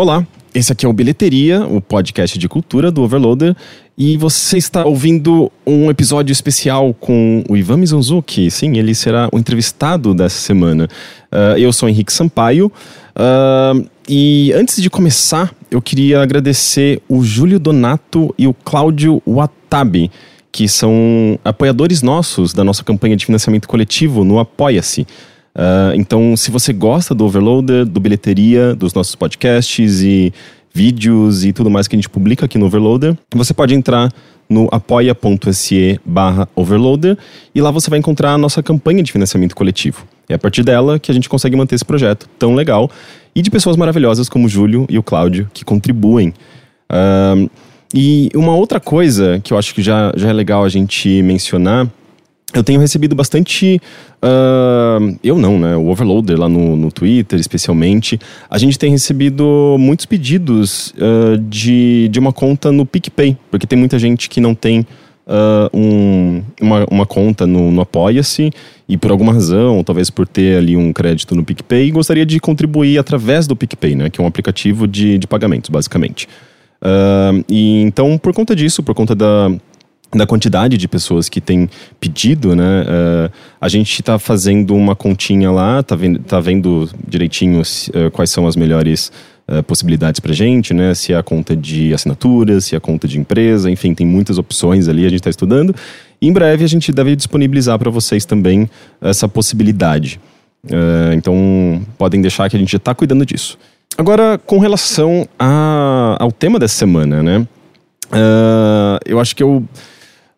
Olá, esse aqui é o Bilheteria, o podcast de cultura do Overloader, e você está ouvindo um episódio especial com o Ivan Mizanzuki. Sim, ele será o entrevistado dessa semana. Uh, eu sou Henrique Sampaio, uh, e antes de começar, eu queria agradecer o Júlio Donato e o Cláudio Watabe, que são apoiadores nossos da nossa campanha de financiamento coletivo no Apoia-se. Uh, então, se você gosta do Overloader, do Bilheteria, dos nossos podcasts e vídeos e tudo mais que a gente publica aqui no Overloader, você pode entrar no apoia.se barra overloader e lá você vai encontrar a nossa campanha de financiamento coletivo. É a partir dela que a gente consegue manter esse projeto tão legal e de pessoas maravilhosas como o Júlio e o Cláudio que contribuem. Uh, e uma outra coisa que eu acho que já, já é legal a gente mencionar eu tenho recebido bastante. Uh, eu não, né? O Overloader lá no, no Twitter, especialmente. A gente tem recebido muitos pedidos uh, de, de uma conta no PicPay, porque tem muita gente que não tem uh, um, uma, uma conta no, no Apoia-se e por alguma razão, talvez por ter ali um crédito no PicPay, gostaria de contribuir através do PicPay, né? Que é um aplicativo de, de pagamentos, basicamente. e então, por conta disso, por conta da da quantidade de pessoas que têm pedido, né? Uh, a gente está fazendo uma continha lá, tá vendo, tá vendo direitinho uh, quais são as melhores uh, possibilidades para gente, né? Se é a conta de assinatura, se é a conta de empresa, enfim, tem muitas opções ali, a gente está estudando. E em breve a gente deve disponibilizar para vocês também essa possibilidade. então podem deixar que a gente já está cuidando disso. Agora, com relação a, ao tema dessa semana, né? eu acho que eu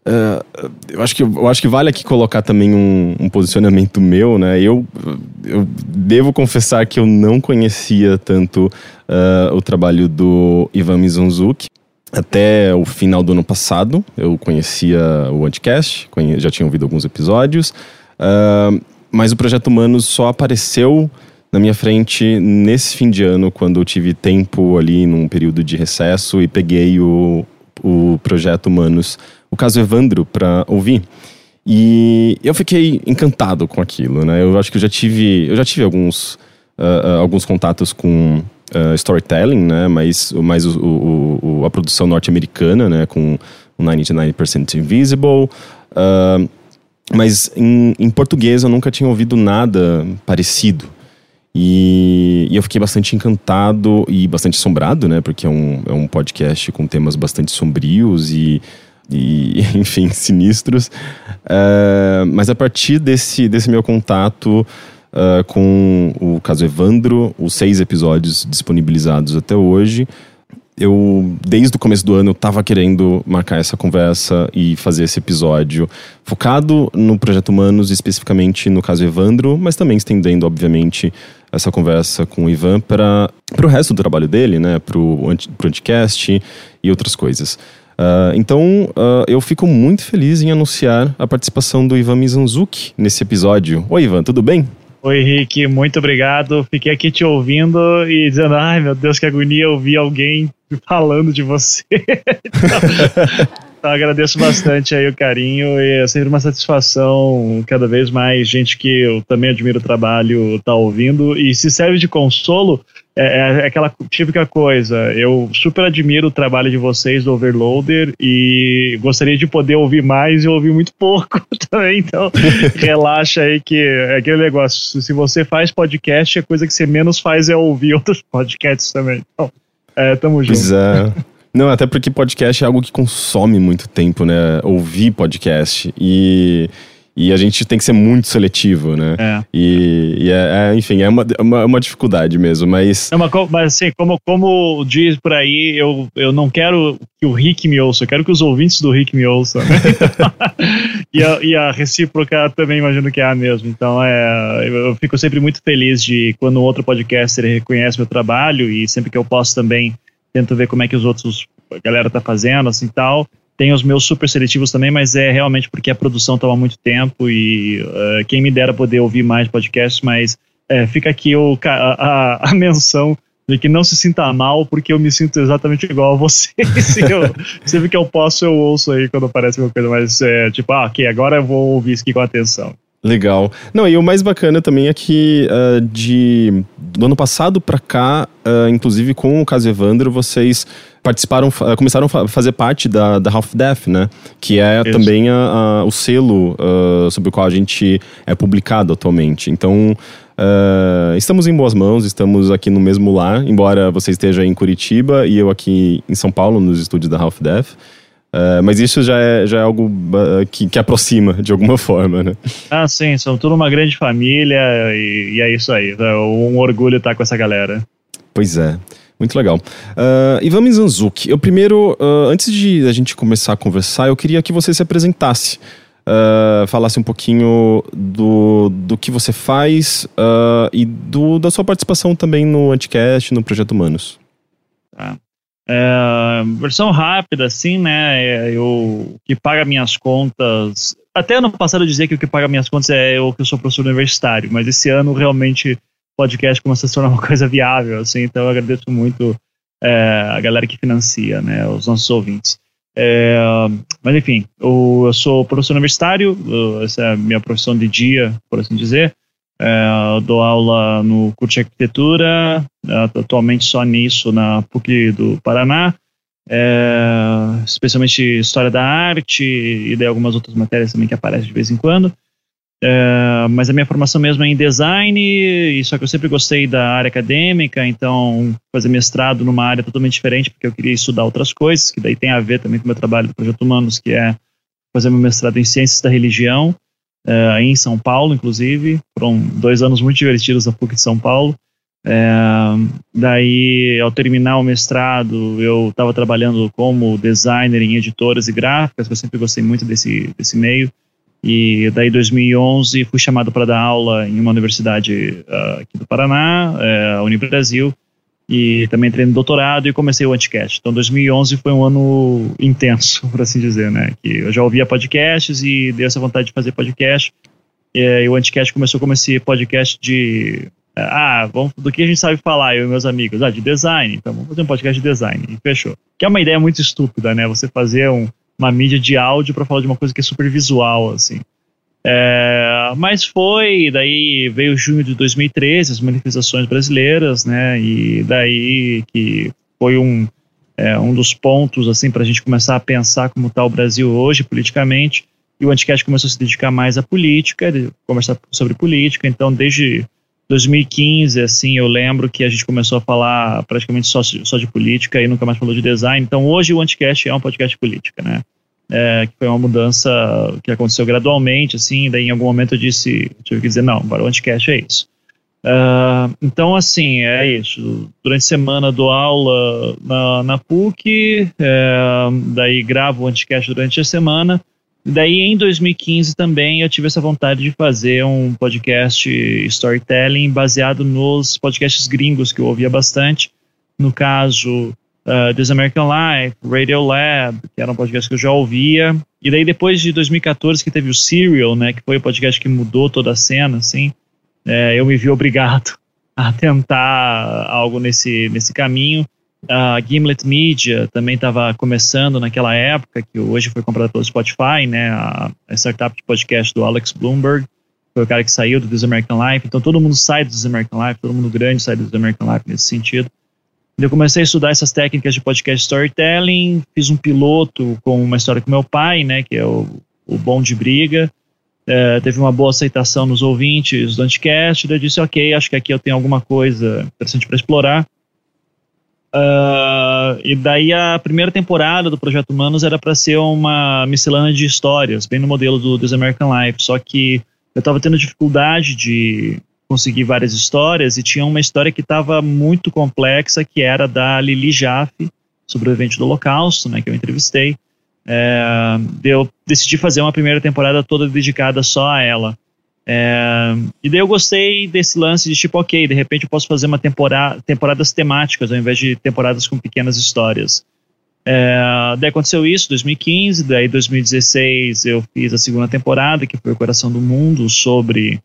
Uh, eu, acho que, eu acho que vale aqui colocar também um, um, posicionamento meu, né? Eu, eu devo confessar que eu não conhecia tanto uh, o trabalho do Ivan Mizanzuki. Até o final do ano passado, eu conhecia o Anticast, já tinha ouvido alguns episódios, uh, mas o Projeto Humanos só apareceu na minha frente nesse fim de ano, quando eu tive tempo ali num período de recesso e peguei o, o Projeto Humanos o caso Evandro para ouvir. E eu fiquei encantado com aquilo, né? Eu acho que eu já tive, eu já tive alguns, uh, uh, alguns contatos com uh, storytelling, né? Mas, mais o, o, o, a produção norte-americana, né? Com o 99% Invisible. mas em, em português eu nunca tinha ouvido nada parecido. E, e, eu fiquei bastante encantado e bastante assombrado, né? Porque é um, é um podcast com temas bastante sombrios e e, enfim, sinistros. Uh, mas a partir desse, desse meu contato uh, com o caso Evandro, os seis episódios disponibilizados até hoje, eu, desde o começo do ano, eu estava querendo marcar essa conversa e fazer esse episódio focado no Projeto Humanos, especificamente no caso Evandro, mas também estendendo, obviamente, essa conversa com o Ivan para o resto do trabalho dele, né, para o Anticast e outras coisas. Uh, então, uh, eu fico muito feliz em anunciar a participação do Ivan Mizanzuki nesse episódio. Oi, Ivan, tudo bem? Oi, Henrique, muito obrigado. Fiquei aqui te ouvindo e dizendo, ai meu Deus, que agonia ouvir alguém falando de você. então, então, agradeço bastante aí o carinho e é sempre uma satisfação cada vez mais gente que eu também admiro o trabalho tá ouvindo e se serve de consolo é, é, aquela típica coisa. Eu super admiro o trabalho de vocês do Overloader e gostaria de poder ouvir mais e ouvir muito pouco também. Então, relaxa aí que é aquele negócio. Se você faz podcast, a coisa que você menos faz é ouvir outros podcasts também. Então, é, tamo junto. Pois é. Não, até porque podcast é algo que consome muito tempo, né? Ouvir podcast. E e a gente tem que ser muito seletivo, né? É. E, e é, é, enfim, é uma, uma, uma, dificuldade mesmo, mas. Não, mas, mas assim, como, como diz por aí, eu, eu não quero que o Rick me ouça, eu quero que os ouvintes do Rick me ouçam. Né? e, a, e a recíproca também imagino que é a mesma. Então, é, eu fico sempre muito feliz de quando um outro podcaster reconhece meu trabalho e sempre que eu posso também tento ver como é que os outros, a galera tá fazendo, assim tal. Tem os meus super seletivos também, mas é realmente porque a produção toma muito tempo e uh, quem me dera poder ouvir mais podcasts, mas uh, fica aqui o, a, a, a, menção de que não se sinta mal, porque eu me sinto exatamente igual a você. sempre que eu posso, eu ouço aí quando aparece alguma coisa, mas é tipo, ah, ok, agora eu vou ouvir isso aqui com atenção. Legal. Não, e o mais bacana também é que uh, de, do ano passado para cá, uh, inclusive com o caso Evandro, vocês participaram, uh, começaram a fazer parte da, da Half Death, né? Que é Isso. também a, a, o selo sobre o qual a gente é publicado atualmente. Então, estamos em boas mãos, estamos aqui no mesmo lar, embora você esteja em Curitiba e eu aqui em São Paulo, nos estúdios da Half Death. Uh, mas isso já é, já é algo uh, que, que aproxima de alguma forma, né? Ah, sim, são tudo uma grande família e, e é isso aí. É um orgulho estar com essa galera. Pois é. Muito legal. Uh, Ivan Mizanzuki, eu primeiro, uh, antes de a gente começar a conversar, eu queria que você se apresentasse. Uh, falasse um pouquinho do, do que você faz uh, e do, da sua participação também no Anticast, no Projeto Humanos. Tá. É, versão rápida, assim, né? É, eu, o que paga minhas contas. Até ano passado eu dizia que o que paga minhas contas é eu que eu sou professor universitário, mas esse ano realmente podcast começou a se tornar uma coisa viável, assim, então eu agradeço muito é, a galera que financia, né? Os nossos ouvintes. É, mas enfim, eu, eu, sou professor universitário, eu, essa é a minha profissão de dia, por assim dizer. É, dou aula no curso de arquitetura, é, atualmente só nisso na PUC do Paraná, é, especialmente História da Arte e daí algumas outras matérias também que aparecem de vez em quando. É, mas a minha formação mesmo é em design, só que eu sempre gostei da área acadêmica, então fazer mestrado numa área totalmente diferente, porque eu queria estudar outras coisas, que daí tem a ver também com o meu trabalho do Projeto Humanos, que é fazer meu mestrado em Ciências da Religião, uh, em São Paulo, inclusive. Foram dois anos muito divertidos na PUC de São Paulo. É, daí, ao terminar o mestrado, eu estava trabalhando como designer em editoras e gráficas, eu sempre gostei muito desse, desse meio. E daí, em 2011, fui chamado para dar aula em uma universidade uh, aqui do Paraná, uh, a Unibrasil, e também entrei no doutorado e comecei o Anticast. Então 2011 foi um ano intenso, por assim dizer, né? Que eu já ouvia podcasts e deu essa vontade de fazer podcast. E, o Anticast começou como esse podcast de ah, vamos, do que a gente sabe falar, eu e meus amigos? Ah, de design. Então vamos fazer um podcast de design. E fechou. Que é uma ideia muito estúpida, né? Você fazer um, uma mídia de áudio para falar de uma coisa que é super visual, assim. É, mas foi, daí veio junho de 2013, as manifestações brasileiras, né? E daí que foi um, é, um dos pontos assim para a gente começar a pensar como está o Brasil hoje politicamente. E o Anticast começou a se dedicar mais à política, conversar sobre política. Então, desde 2015, assim, eu lembro que a gente começou a falar praticamente só, só de política e nunca mais falou de design. Então, hoje o Anticast é um podcast de política, né? É, que foi uma mudança que aconteceu gradualmente, assim, daí em algum momento eu disse, tive que dizer, não, agora o Anticast é isso. Uh, então, assim, é isso. Durante a semana dou aula na, na PUC, é, daí gravo o Anticast durante a semana. Daí, em 2015 também, eu tive essa vontade de fazer um podcast storytelling baseado nos podcasts gringos que eu ouvia bastante. No caso, uh, This American Life, Radio Lab, que era um podcast que eu já ouvia. E daí depois de 2014 que teve o Serial, né, que foi o podcast que mudou toda a cena, assim, é, eu me vi obrigado a tentar algo nesse, nesse caminho. A Gimlet Media também estava começando naquela época, que hoje foi comprada pelo Spotify, né, a, a startup de podcast do Alex Bloomberg, foi o cara que saiu do This American Life, então todo mundo sai do This American Life, todo mundo grande sai do This American Life nesse sentido. Eu comecei a estudar essas técnicas de podcast storytelling, fiz um piloto com uma história com meu pai, né, que é o, o Bom de Briga. É, teve uma boa aceitação nos ouvintes do Anticast, eu disse, ok, acho que aqui eu tenho alguma coisa interessante para explorar. Uh, e daí a primeira temporada do Projeto Humanos era para ser uma miscelânea de histórias, bem no modelo do This American Life, só que eu estava tendo dificuldade de consegui várias histórias e tinha uma história que estava muito complexa, que era da Lili Jaffe, sobrevivente do Holocausto, né, que eu entrevistei. É, eu decidi fazer uma primeira temporada toda dedicada só a ela. É, e daí eu gostei desse lance de tipo, ok, de repente eu posso fazer uma temporada, temporadas temáticas ao invés de temporadas com pequenas histórias. É, daí aconteceu isso, 2015, daí 2016 eu fiz a segunda temporada, que foi o Coração do Mundo, sobre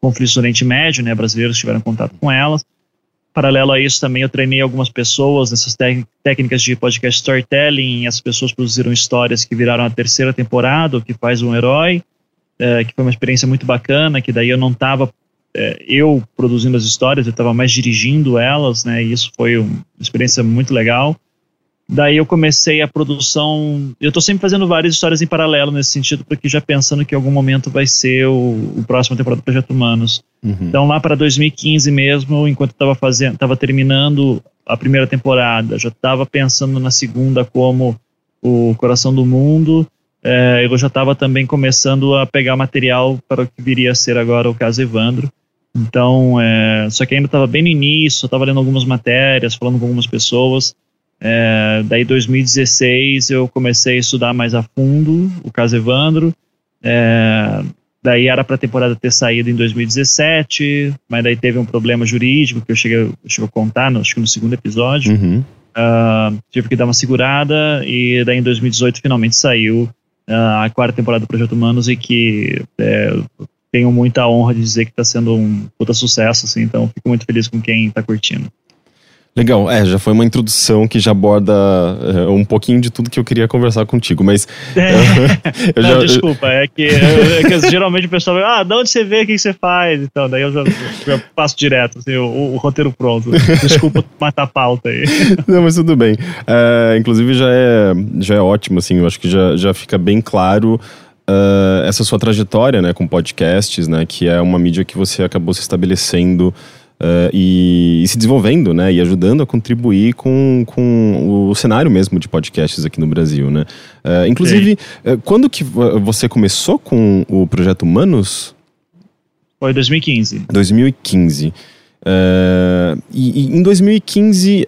conflitos do Oriente Médio, né, brasileiros tiveram contato com elas. Paralelo a isso, também eu treinei algumas pessoas nessas técnicas de podcast storytelling, as pessoas produziram histórias que viraram a terceira temporada, o que faz um herói. é, que foi uma experiência muito bacana, que daí eu não estava é, eu produzindo as histórias, eu estava mais dirigindo elas, né? E isso foi uma experiência muito legal. Daí eu comecei a produção. Eu estou sempre fazendo várias histórias em paralelo nesse sentido, porque já pensando que em algum momento vai ser o, o próximo temporada do Projeto Humanos. Uhum. Então lá para 2015 mesmo, enquanto estava fazendo, estava terminando a primeira temporada, já estava pensando na segunda como o Coração do Mundo. É, eu já estava também começando a pegar material para o que viria a ser agora o caso Evandro. Então, é, só que ainda estava bem no início, estava lendo algumas matérias, falando com algumas pessoas. É, daí 2016 eu comecei a estudar mais a fundo o caso Evandro. É, daí era para a temporada ter saído em 2017, mas daí teve um problema jurídico que eu cheguei, eu cheguei a contar, no, acho que no segundo episódio. Uhum. Uh, tive que dar uma segurada e daí em 2018 finalmente saiu uh, a quarta temporada do Projeto Humanos e que é, tenho muita honra de dizer que está sendo um puta sucesso, assim, então fico muito feliz com quem está curtindo. Legal, é, já foi uma introdução que já aborda é, um pouquinho de tudo que eu queria conversar contigo, mas. É. Não, já, desculpa, é que, é que, geralmente o pessoal vai, ah, de onde você vê, o que você faz? Então, daí eu já, já passo direto, assim, o, o, roteiro pronto. Desculpa matar a pauta aí. Não, mas tudo bem. É, inclusive já é, já é ótimo, assim, eu acho que já, já fica bem claro. Uh, essa sua trajetória né, com podcasts, né, que é uma mídia que você acabou se estabelecendo Uh, e, e, se desenvolvendo, né, e ajudando a contribuir com, com o cenário mesmo de podcasts aqui no Brasil, né. Uh, inclusive, uh, quando que você começou com o projeto Humanos? Foi 2015. 2015. E, e, em 2015,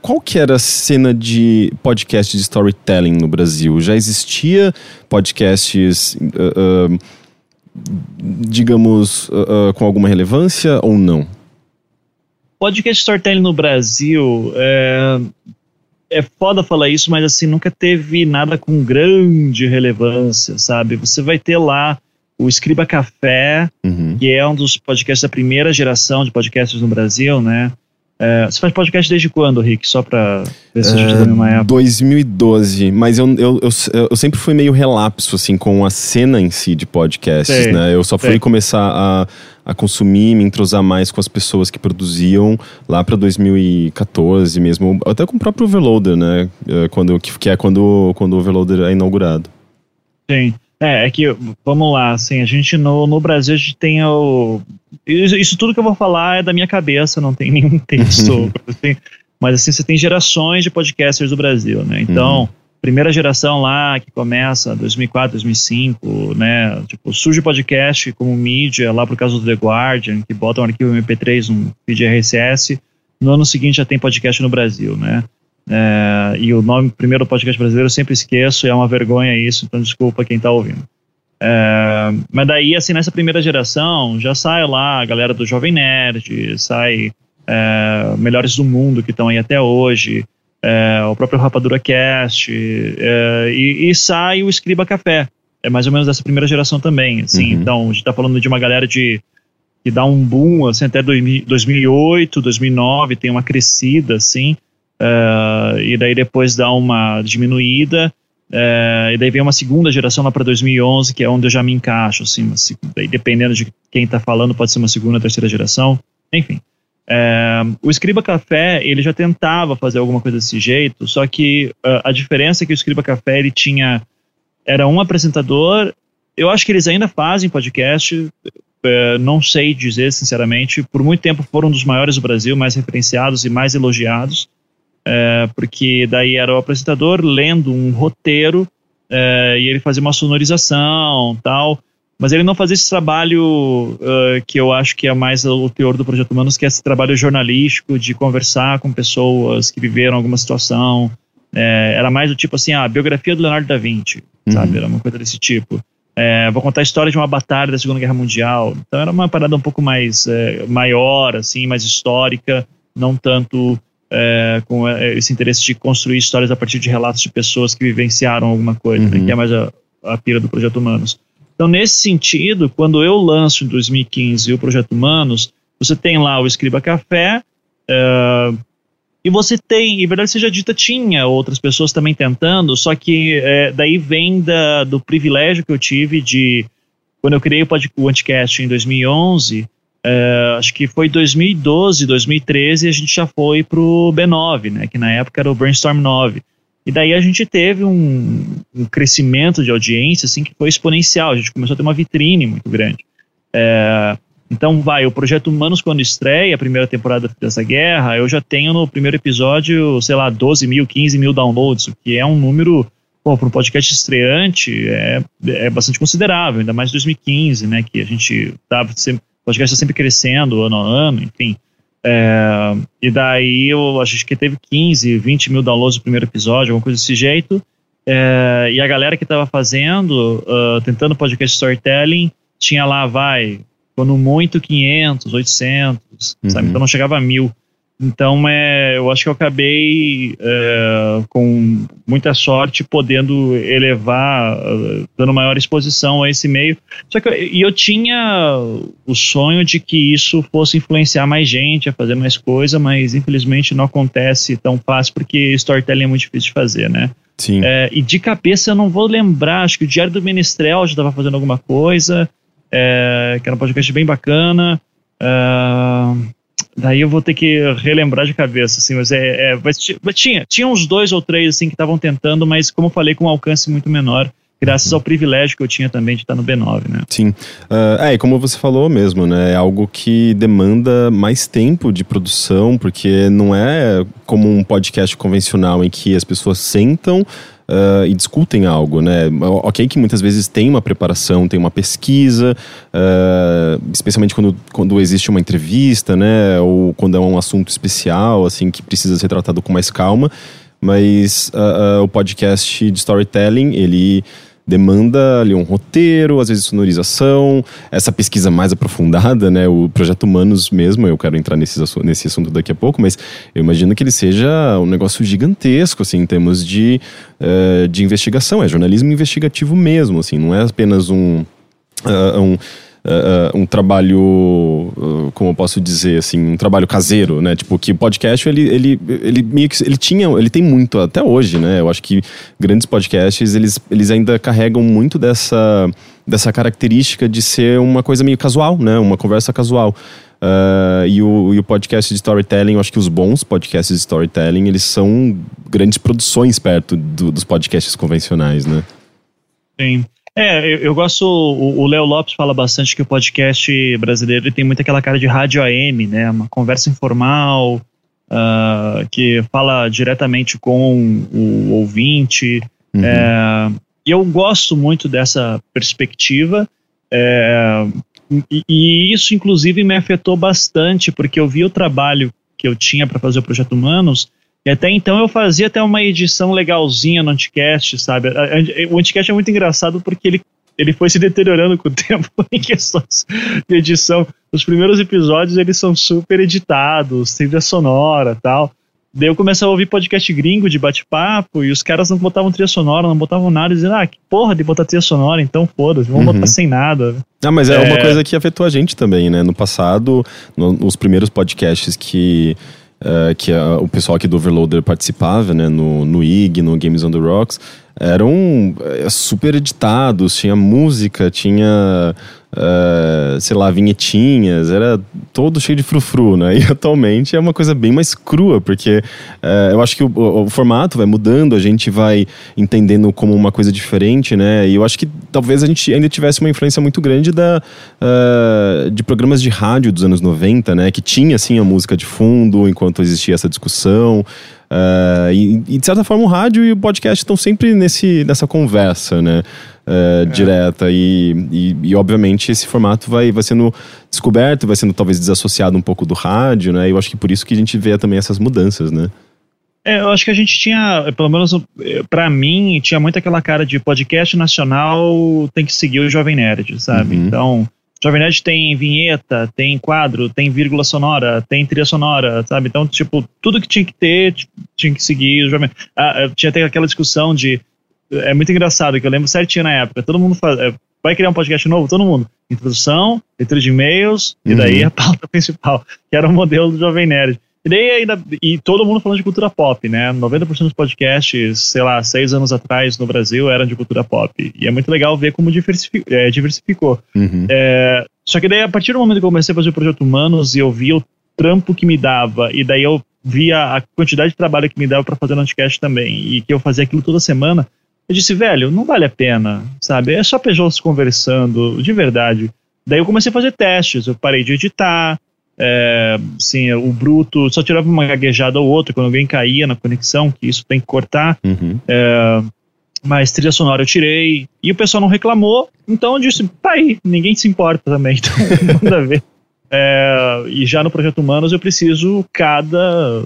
qual que era a cena de podcast de storytelling no Brasil? Já existia podcasts, digamos, com alguma relevância ou não? Podcast storytelling no Brasil é, é foda falar isso, mas assim, nunca teve nada com grande relevância, sabe? Você vai ter lá o Escriba Café, uhum. que é um dos podcasts da primeira geração de podcasts no Brasil, né? É, você faz podcast desde quando, Rick? Só pra ver se a gente é, tá na mesma época. 2012, mas eu, eu, eu, eu, sempre fui meio relapso, assim, com a cena em si de podcasts, sei, né? Eu só fui sei. começar a, a consumir, me entrosar mais com as pessoas que produziam lá pra 2014 mesmo, até com o próprio Overloader, né? É, quando, que é quando, quando o Overloader é inaugurado. Sim. É, é que, vamos lá, assim, a gente no, no Brasil a gente tem o. Isso, isso tudo que eu vou falar é da minha cabeça, não tem nenhum texto. assim, mas assim, você tem gerações de podcasters do Brasil, né? Então, uhum. primeira geração lá que começa 2004, 2005, né? Tipo, surge podcast como mídia lá por causa do The Guardian, que bota um arquivo MP3 um feed RSS. No ano seguinte já tem podcast no Brasil, né? É, e o nome primeiro do podcast brasileiro eu sempre esqueço, e é uma vergonha isso, então desculpa quem está ouvindo. É, mas daí, assim, nessa primeira geração, já sai lá a galera do Jovem Nerd, sai é, Melhores do Mundo, que estão aí até hoje, é, o próprio Rapadura Cast, é, e, e, sai o Escriba Café. É mais ou menos dessa primeira geração também, assim. Uhum. Então, a gente está falando de uma galera de que dá um boom, assim, até 2008, 2009, tem uma crescida, assim. Uh, e daí depois dá uma diminuída, uh, e daí vem uma segunda geração lá para 2011, que é onde eu já me encaixo, assim, daí dependendo de quem está falando, pode ser uma segunda, terceira geração, enfim. Uh, o Escriba Café, ele já tentava fazer alguma coisa desse jeito, só que a diferença é que o Escriba Café, ele tinha, era um apresentador, eu acho que eles ainda fazem podcast, não sei dizer sinceramente, por muito tempo foram um dos maiores do Brasil, mais referenciados e mais elogiados, é, porque daí era o apresentador lendo um roteiro é, e ele fazia uma sonorização tal, mas ele não fazia esse trabalho uh, que eu acho que é mais o teor do Projeto Humanos, que é esse trabalho jornalístico de conversar com pessoas que viveram alguma situação. É, era mais do tipo assim, ah, a biografia do Leonardo da Vinci, uhum. sabe? Era uma coisa desse tipo. É, vou contar a história de uma batalha da Segunda Guerra Mundial. Então era uma parada um pouco mais é, maior, assim, mais histórica, não tanto é, com é, esse interesse de construir histórias a partir de relatos de pessoas que vivenciaram alguma coisa, uhum. né, que é mais a, a pira do Projeto Humanos. Então, nesse sentido, quando eu lanço em 2015 o Projeto Humanos, você tem lá o Escriba Café, é, e você tem, em verdade seja dita, tinha outras pessoas também tentando, só que é, daí vem da, do privilégio que eu tive de quando eu criei o, pod, o Anticast em 2011, é, acho que foi 2012, 2013, a gente já foi pro B9, né? Que na época era o Brainstorm 9. E daí a gente teve um, um, crescimento de audiência assim que foi exponencial. A gente começou a ter uma vitrine muito grande. É, então, vai, o Projeto Humanos, quando estreia a primeira temporada dessa guerra, eu já tenho no primeiro episódio, sei lá, 12 mil, 15 mil downloads, o que é um número, para um podcast estreante, é, é bastante considerável, ainda mais 2015, né, que a gente tava sempre, o podcast está sempre crescendo ano a ano, enfim. É, e daí eu acho que teve 15, 20 mil downloads no primeiro episódio, alguma coisa desse jeito. É, e a galera que estava fazendo, uh, tentando podcast storytelling, tinha lá, vai, quando muito 500, 800, uhum. sabe? Então não chegava a mil. Então, é, eu acho que eu acabei é, com muita sorte podendo elevar, dando maior exposição a esse meio. Só que e eu tinha o sonho de que isso fosse influenciar mais gente a fazer mais coisa, mas infelizmente não acontece tão fácil porque storytelling é muito difícil de fazer, né? Sim. É, e de cabeça eu não vou lembrar, acho que o Diário do Menestrel já estava fazendo alguma coisa é, que era um podcast bem bacana. Uh, daí eu vou ter que relembrar de cabeça, assim, mas é, é mas tinha, tinha uns dois ou três assim que estavam tentando, mas como eu falei, com um alcance muito menor graças ao privilégio que eu tinha também de estar no B9, né? Sim. Uh, é, e como você falou mesmo, né? É algo que demanda mais tempo de produção, porque não é como um podcast convencional em que as pessoas sentam uh, e discutem algo, né? Ok que muitas vezes tem uma preparação, tem uma pesquisa, uh, especialmente quando, quando existe uma entrevista, né? Ou quando é um assunto especial, assim, que precisa ser tratado com mais calma. Mas uh, o podcast de storytelling, ele demanda ali um roteiro, às vezes sonorização, essa pesquisa mais aprofundada, né? O projeto Humanos mesmo, eu quero entrar nesse, nesse assunto daqui a pouco, mas eu imagino que ele seja um negócio gigantesco, assim, em termos de, uh, de investigação. É jornalismo investigativo mesmo, assim, não é apenas um. Uh, um uh, um trabalho, uh, como eu posso dizer, assim, um trabalho caseiro, né? Tipo, que o podcast, ele, ele, ele meio que, ele tinha, ele tem muito até hoje, né? Eu acho que grandes podcasts, eles, eles ainda carregam muito dessa, dessa característica de ser uma coisa meio casual, né? Uma conversa casual. Uh, e, o, e o podcast de storytelling, eu acho que os bons podcasts de storytelling, eles são grandes produções perto do, dos podcasts convencionais, né? Sim. É, eu, eu gosto. O Léo Lopes fala bastante que o podcast brasileiro tem muito aquela cara de rádio AM, né? Uma conversa informal, uh, que fala diretamente com o ouvinte. Uhum. É, e eu gosto muito dessa perspectiva. É, e, e, isso, inclusive, me afetou bastante, porque eu vi o trabalho que eu tinha para fazer o Projeto Humanos e até então eu fazia até uma edição legalzinha no Anticast, sabe? O Anticast é muito engraçado porque ele, ele foi se deteriorando com o tempo em questões de edição. Os primeiros episódios eles são super editados, trilha sonora tal. Daí eu comecei a ouvir podcast gringo de bate-papo e os caras não botavam trilha sonora, não botavam nada, dizendo, ah, que porra de botar trilha sonora, então foda-se, vamos uhum. botar sem nada. Ah, mas é, é, uma coisa que afetou a gente também, né? No passado, no, nos primeiros podcasts que uh, que a, o pessoal aqui do Overloader participava, né, no, no IG, no Games on the Rocks, eram é, super editados, tinha música, tinha uh, sei lá, vinhetinhas, era todo cheio de frufru, né? E atualmente é uma coisa bem mais crua, porque uh, eu acho que o, o, formato vai mudando, a gente vai entendendo como uma coisa diferente, né? E eu acho que talvez a gente ainda tivesse uma influência muito grande da, uh, de programas de rádio dos anos 90, né? Que tinha, assim, a música de fundo enquanto existia essa discussão. Uh, e, e, de certa forma o rádio e o podcast estão sempre nesse, nessa conversa, né? Uh, é. Direta. E, e, e, obviamente esse formato vai, vai sendo descoberto, vai sendo talvez desassociado um pouco do rádio, né? E eu acho que por isso que a gente vê também essas mudanças, né? É, eu acho que a gente tinha, pelo menos para mim, tinha muito aquela cara de podcast nacional tem que seguir o Jovem Nerd, sabe? Uhum. Então, Jovem Nerd tem vinheta, tem quadro, tem vírgula sonora, tem trilha sonora, sabe? Então, tipo, tudo que tinha que ter, tinha que seguir o Jovem ah, Tinha até aquela discussão de. É muito engraçado, que eu lembro certinho na época. Todo mundo faz, é, vai criar um podcast novo, todo mundo. Introdução, leitura de e-mails, uhum. e daí a pauta principal, que era o modelo do Jovem Nerd. E daí ainda. E todo mundo falando de cultura pop, né? 90% dos podcasts, sei lá, seis anos atrás no Brasil eram de cultura pop. E é muito legal ver como diversificou. É, diversificou. Uhum. É, só que daí, a partir do momento que eu comecei a fazer o Projeto Humanos e eu vi o trampo que me dava, e daí eu via a quantidade de trabalho que me dava para fazer no podcast também, e que eu fazia aquilo toda semana, eu disse, velho, não vale a pena, sabe? É só PJs conversando, de verdade. Daí eu comecei a fazer testes, eu parei de editar, é, assim, o bruto só tirava uma gaguejada ou outra quando alguém caía na conexão, que isso tem que cortar. Uhum. É, mas trilha sonora eu tirei e o pessoal não reclamou, então eu disse, tá aí, ninguém se importa também, então manda ver. É, e já no Projeto Humanos eu preciso cada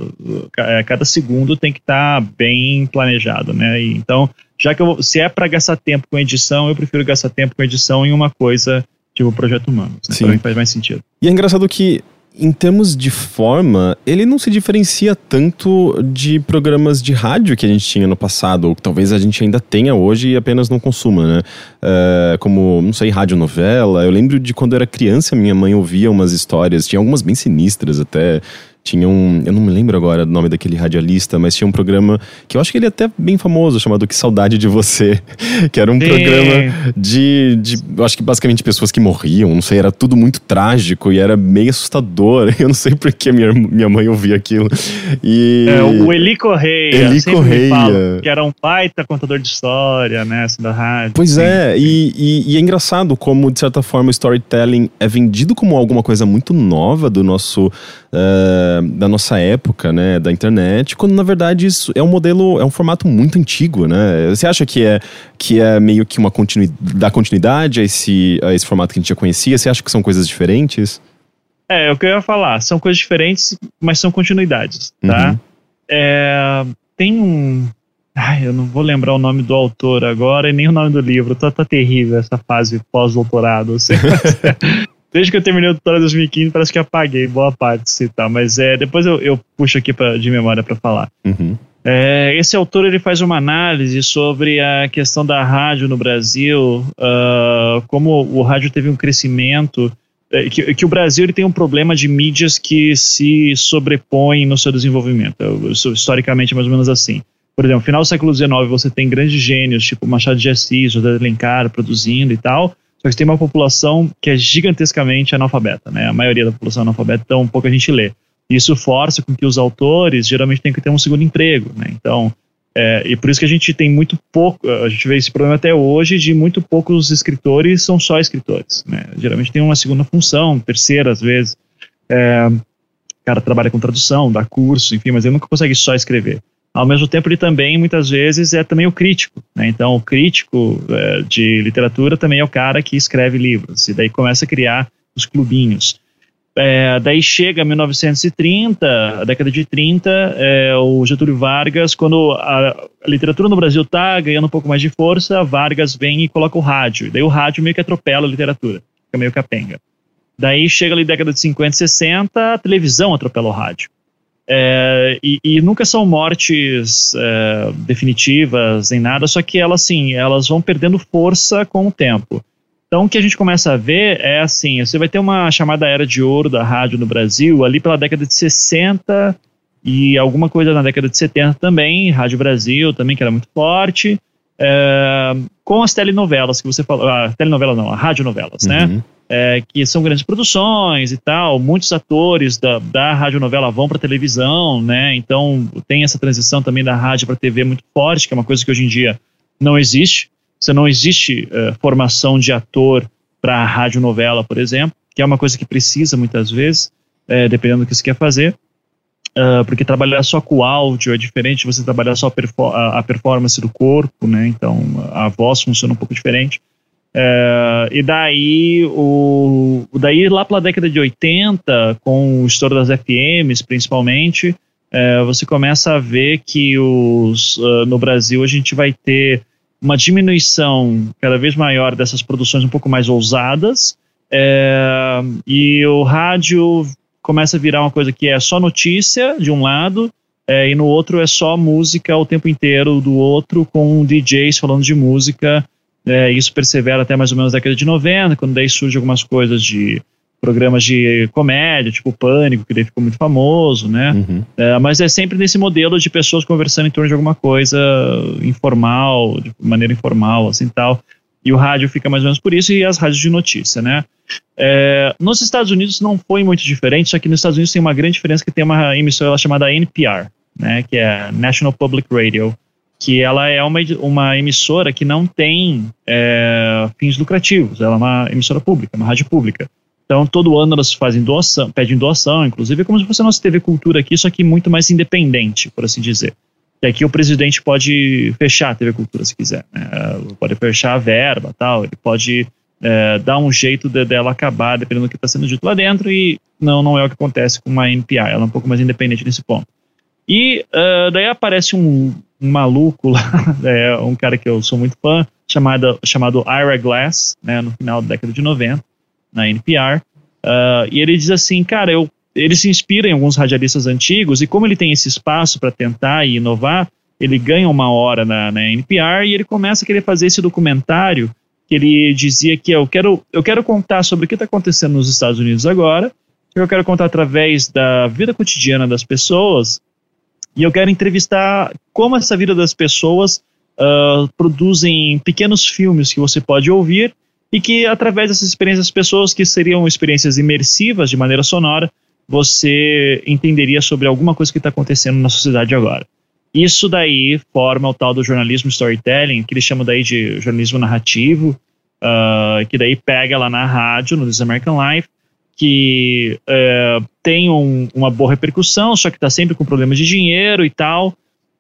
é, cada segundo tem que estar tá bem planejado, né? E, então, já que eu, se é para gastar tempo com edição, eu prefiro gastar tempo com edição em uma coisa tipo Projeto Humanos. Né? Sim. Pra mim faz mais sentido. E é engraçado que em termos de forma, ele não se diferencia tanto de programas de rádio que a gente tinha no passado, ou que talvez a gente ainda tenha hoje e apenas não consuma, né? É, como, não sei, rádio novela. Eu lembro de quando eu era criança, minha mãe ouvia umas histórias, tinha algumas bem sinistras até, tinha um. Eu não me lembro agora do nome daquele radialista, mas tinha um programa que eu acho que ele é até bem famoso, chamado Que Saudade de Você. Que era um Sim. programa de, de. Eu acho que basicamente pessoas que morriam, não sei, era tudo muito trágico e era meio assustador. Eu não sei por que minha, minha mãe ouvia aquilo. E... É, o Eli Correia. Eli Correia. Falo, que era um baita contador de história, né, assim, da rádio. Pois Sim. é, e, e, e é engraçado como, de certa forma, o storytelling é vendido como alguma coisa muito nova do nosso uh, da nossa época, né, da internet, quando na verdade isso é um modelo, é um formato muito antigo, né? Você acha que é que é meio que uma continuidade, dá continuidade a esse, a esse formato que a gente já conhecia? Você acha que são coisas diferentes? É, é o que eu ia falar. São coisas diferentes, mas são continuidades, tá? Uhum. É, tem um. Ai, eu não vou lembrar o nome do autor agora e nem o nome do livro. Tá, tá terrível essa fase pós-doutorado. Assim. desde que eu terminei o tutorial 2015, parece que apaguei boa parte, se tá, mas é, depois eu, eu puxo aqui pra, de memória para falar. Uhum. É, esse autor ele faz uma análise sobre a questão da rádio no Brasil, uh, como o rádio teve um crescimento, é, que, que, o Brasil ele tem um problema de mídias que se sobrepõem no seu desenvolvimento. Historicamente mais ou menos assim. Por exemplo, no final do século XIX você tem grandes gênios, tipo Machado de Assis, José de Alencar produzindo e tal, só que tem uma população que é gigantescamente analfabeta, né? A maioria da população é analfabeta, então pouca gente lê. Isso força com que os autores geralmente tenham que ter um segundo emprego, né? Então, é, e por isso que a gente tem muito pouco, a gente vê esse problema até hoje de muito poucos escritores são só escritores, né? Geralmente tem uma segunda função, terceira às vezes. É, o cara trabalha com tradução, dá curso, enfim, mas ele nunca consegue só escrever. Ao mesmo tempo, ele também, muitas vezes, é também o crítico. Né? Então, o crítico é, de literatura também é o cara que escreve livros. E daí começa a criar os clubinhos. É, daí chega 1930, a década de 30, é, o Getúlio Vargas, quando a, literatura no Brasil está ganhando um pouco mais de força, Vargas vem e coloca o rádio. E daí o rádio meio que atropela a literatura, fica meio capenga. Daí chega ali década de 50 e 60, a televisão atropela o rádio. É, e, e, nunca são mortes é, definitivas nem nada, só que elas, assim, elas vão perdendo força com o tempo. Então, o que a gente começa a ver é assim: você vai ter uma chamada era de ouro da rádio no Brasil, ali pela década de 60 e alguma coisa na década de 70 também, Rádio Brasil também, que era muito forte, é, com as telenovelas que você falou, a ah, telenovela não, a radionovelas, né? uhum. né? É, que são grandes produções e tal. Muitos atores da, da radionovela vão para televisão, né? Então tem essa transição também da rádio para TV muito forte, que é uma coisa que hoje em dia não existe. Você não existe uh, formação de ator para radionovela, por exemplo, que é uma coisa que precisa muitas vezes, é, dependendo do que você quer fazer. Uh, porque trabalhar só com áudio é diferente de você trabalhar só a, perfor a, performance do corpo, né? Então a voz funciona um pouco diferente. É, e daí, o, daí, lá pela década de 80, com o estouro das FMs, principalmente, é, você começa a ver que os, uh, no Brasil a gente vai ter uma diminuição cada vez maior dessas produções um pouco mais ousadas, é, e o rádio começa a virar uma coisa que é só notícia, de um lado, é, e no outro é só música o tempo inteiro, do outro, com DJs falando de música é, isso persevera até mais ou menos a década de 90, quando daí surgem algumas coisas de programas de comédia, tipo Pânico, que daí ficou muito famoso, né? Uhum. É, mas é sempre nesse modelo de pessoas conversando em torno de alguma coisa informal, de maneira informal, assim tal. E o rádio fica mais ou menos por isso, e as rádios de notícia, né? É, nos Estados Unidos não foi muito diferente, só que nos Estados Unidos tem uma grande diferença que tem uma emissora chamada NPR, né? Que é National Public Radio, que ela é uma, uma emissora que não tem é, fins lucrativos, ela é uma emissora pública, uma rádio pública. Então, todo ano elas fazem doação, pedem doação, inclusive é como se fosse a nossa TV Cultura aqui, só que muito mais independente, por assim dizer. E aqui o presidente pode fechar a TV Cultura se quiser, né? pode fechar a verba tal, ele pode é, dar um jeito de, dela acabar, dependendo do que está sendo dito lá dentro, e não, não é o que acontece com uma NPI, ela é um pouco mais independente nesse ponto. E uh, daí aparece um, um maluco lá, é, um cara que eu sou muito fã, chamado, chamado Ira Glass, né, no final da década de 90, na NPR, uh, ah, e ele diz assim, cara, eu ele se inspira em alguns radialistas antigos e como ele tem esse espaço para tentar e inovar, ele ganha uma hora na, na, NPR e ele começa a querer fazer esse documentário que ele dizia que eu quero, eu quero contar sobre o que está acontecendo nos Estados Unidos agora, eu quero contar através da vida cotidiana das pessoas e eu quero entrevistar como essa vida das pessoas uh, produzem pequenos filmes que você pode ouvir e que através dessas experiências das pessoas que seriam experiências imersivas de maneira sonora você entenderia sobre alguma coisa que está acontecendo na sociedade agora. Isso daí forma o tal do jornalismo storytelling, que eles chamam daí de jornalismo narrativo, uh, que daí pega lá na rádio, no This American Life, que uh, tem um, uma boa repercussão, só que está sempre com problemas de dinheiro e tal,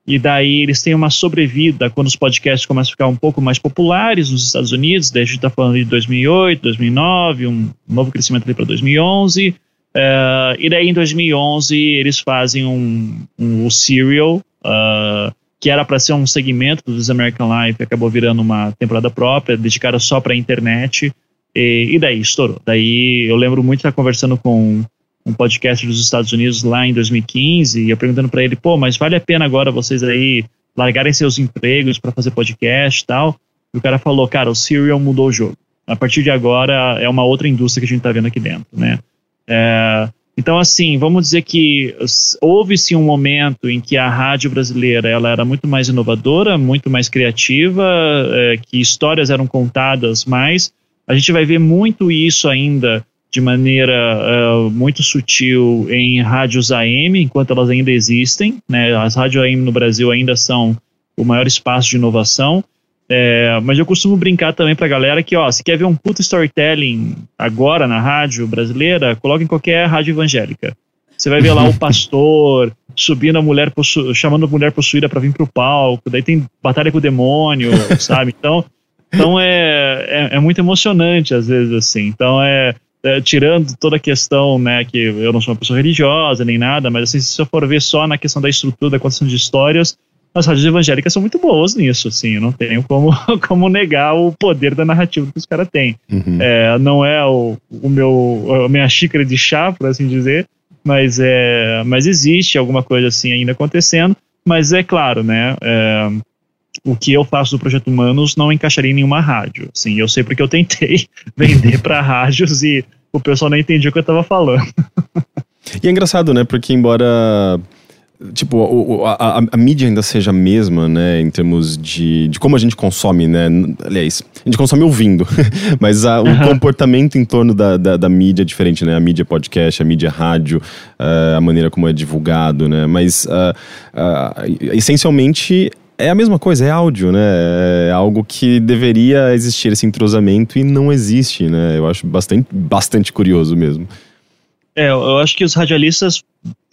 e daí eles têm uma sobrevida quando os podcasts começam a ficar um pouco mais populares nos Estados Unidos, daí a gente está falando de 2008, 2009, um novo crescimento ali para 2011, Uh, e daí em 2011 eles fazem um, um, um Serial, uh, que era para ser um segmento do This American Life, acabou virando uma temporada própria, dedicada só para a internet. E, e, daí estourou. Daí eu lembro muito de estar conversando com um podcast dos Estados Unidos lá em 2015 e eu perguntando para ele, pô, mas vale a pena agora vocês aí largarem seus empregos para fazer podcast e tal? E o cara falou, cara, o Serial mudou o jogo. A partir de agora é uma outra indústria que a gente está vendo aqui dentro, né? É, então, assim, vamos dizer que houve-se um momento em que a rádio brasileira ela era muito mais inovadora, muito mais criativa, é, que histórias eram contadas mais. A gente vai ver muito isso ainda de maneira é, muito sutil em rádios AM, enquanto elas ainda existem. Né? As rádios AM no Brasil ainda são o maior espaço de inovação. É, mas eu costumo brincar também pra galera que, ó, se quer ver um puto storytelling agora na rádio brasileira, coloca em qualquer rádio evangélica. Você vai ver lá o pastor subindo a mulher, chamando a mulher possuída para vir pro palco, daí tem batalha com o demônio, sabe? Então, então é, é, é, muito emocionante às vezes, assim. Então é, é, tirando toda a questão, né, que eu não sou uma pessoa religiosa nem nada, mas assim, se eu for ver só na questão da estrutura, da condição de histórias, as rádios evangélicas são muito boas nisso, assim, eu não tenho como, como negar o poder da narrativa que os caras têm. Uhum. É, não é o, o meu, a minha xícara de chá, por assim dizer, mas, é, mas existe alguma coisa assim ainda acontecendo, mas é claro, né, é, o que eu faço do Projeto Humanos não encaixaria em nenhuma rádio, assim, eu sei porque eu tentei vender para rádios e o pessoal não entendia o que eu estava falando. E é engraçado, né, porque embora tipo, a, a, a, mídia ainda seja a mesma, né, em termos de, de como a gente consome, né, aliás, a gente consome ouvindo, mas a, o comportamento em torno da, da, da, mídia é diferente, né, a mídia podcast, a mídia rádio, uh, a maneira como é divulgado, né, mas uh, uh, essencialmente é a mesma coisa, é áudio, né? É algo que deveria existir esse entrosamento e não existe, né? Eu acho bastante, bastante curioso mesmo. É, eu acho que os radialistas,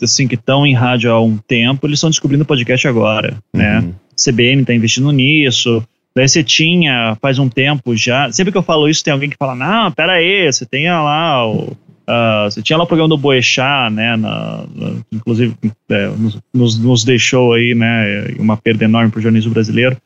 assim, que estão em rádio há um tempo, eles estão descobrindo o podcast agora, né? uhum. né? CBN está investindo nisso. Daí você tinha, faz um tempo já. Sempre que eu falo isso, tem alguém que fala: Não, pera aí, você tem lá o. Uh, você tinha lá o programa do Boechat, né? Na, na, inclusive, é, nos, nos, deixou aí, né? Uma perda enorme para o jornalismo brasileiro.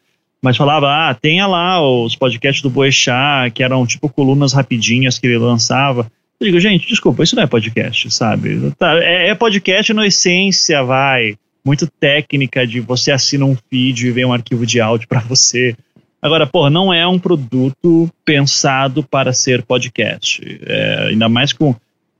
Mas falava: Ah, tenha lá os podcasts do Boechat, que eram tipo colunas rapidinhas que ele lançava. Eu digo, gente, desculpa, isso não é podcast, sabe? Tá, é, é podcast na essência, vai. Muito técnica de você assina um feed e vem um arquivo de áudio para você. Agora, pô, não é um produto pensado para ser podcast. É, ainda mais com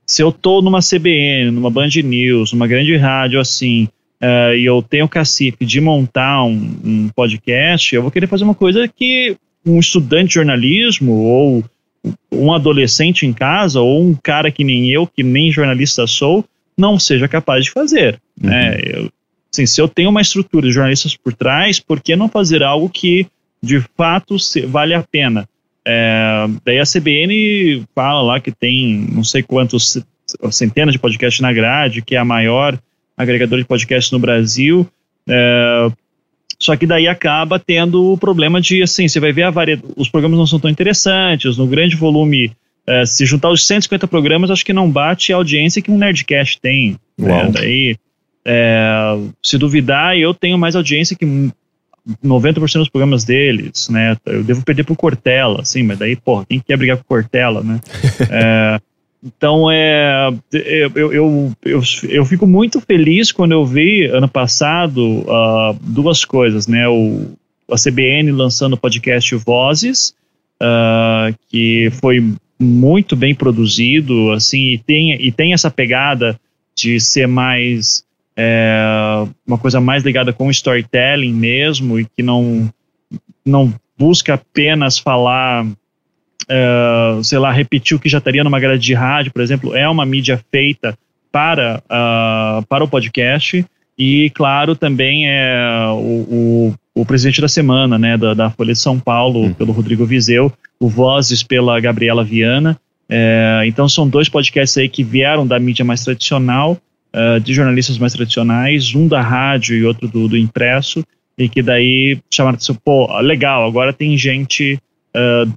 se eu tô numa CBN, numa Band News, numa grande rádio assim, uh, e eu tenho o cacife de montar um, um, podcast, eu vou querer fazer uma coisa que um estudante de jornalismo ou um adolescente em casa ou um cara que nem eu, que nem jornalista sou, não seja capaz de fazer. Uhum. Né? Eu, assim, se eu tenho uma estrutura de jornalistas por trás, por que não fazer algo que de fato se, vale a pena? É, daí a CBN fala lá que tem não sei quantos centenas de podcasts na grade, que é a maior agregadora de podcasts no Brasil. É, só que daí acaba tendo o problema de, assim, você vai ver a variedade, os programas não são tão interessantes, no grande volume, é, se juntar os 150 programas, acho que não bate a audiência que um Nerdcast tem. Né? Daí, é, se duvidar, eu tenho mais audiência que 90% dos programas deles, né? Eu devo perder pro Cortella, assim, mas daí, porra, quem quer brigar com Cortella, né? é, então, é, eu, eu, eu, eu, fico muito feliz quando eu vi, ano passado, uh, duas coisas, né? O, a CBN lançando o podcast Vozes, uh, que foi muito bem produzido, assim, e tem, e tem essa pegada de ser mais é, uma coisa mais ligada com storytelling mesmo e que não não busca apenas falar uh, sei lá, repetir o que já estaria numa grade de rádio, por exemplo, é uma mídia feita para, uh, para o podcast. E, claro, também é o, o, o presidente da semana, né, da, da Folha de São Paulo, hum. pelo Rodrigo Vizeu, o Vozes pela Gabriela Viana. É, então, são dois podcasts aí que vieram da mídia mais tradicional, uh, de jornalistas mais tradicionais, um da rádio e outro do, do impresso, e que daí chamaram de pô, legal, agora tem gente uh,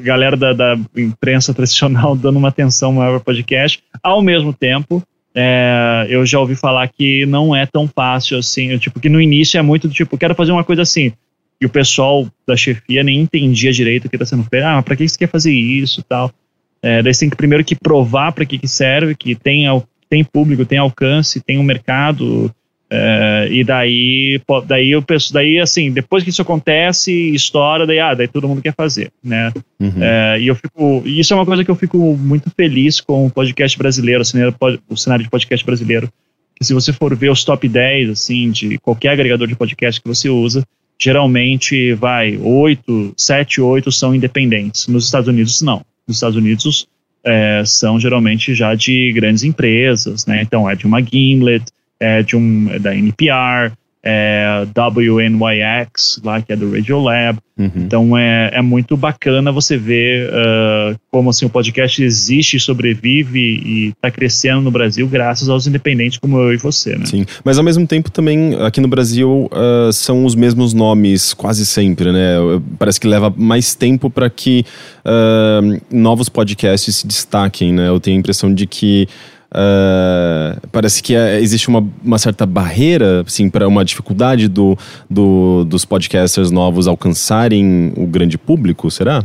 galera da, da imprensa tradicional dando uma atenção maior para podcast. Ao mesmo tempo, é, eu já ouvi falar que não é tão fácil assim, tipo, que no início é muito do tipo, quero fazer uma coisa assim. E o pessoal da chefia nem entendia direito o que está sendo feito. Ah, para que você quer fazer isso tal? É, daí você tem que primeiro que provar para que, que serve, que tem, tem público, tem alcance, tem um mercado, é, e daí, daí eu penso, daí assim, depois que isso acontece, estoura, daí, ah, daí todo mundo quer fazer, né? Uhum. É, e eu fico, isso é uma coisa que eu fico muito feliz com o podcast brasileiro, o cenário, o cenário de podcast brasileiro. Que se você for ver os top 10, assim, de qualquer agregador de podcast que você usa, geralmente vai, 8, 7, 8 são independentes. Nos Estados Unidos, não. Nos Estados Unidos, é, são geralmente já de grandes empresas, né? Então, é de uma Gimlet, é, de um, é da NPR, é, WNYX, lá que é do Radiolab. Uhum. Então é, é muito bacana você ver uh, como assim, o podcast existe sobrevive e está crescendo no Brasil graças aos independentes como eu e você, né? Sim, mas ao mesmo tempo também aqui no Brasil uh, são os mesmos nomes quase sempre, né? Parece que leva mais tempo para que uh, novos podcasts se destaquem, né? Eu tenho a impressão de que Uh, parece que é, existe uma, uma, certa barreira, assim, para uma dificuldade do, do, dos podcasters novos alcançarem o grande público, será?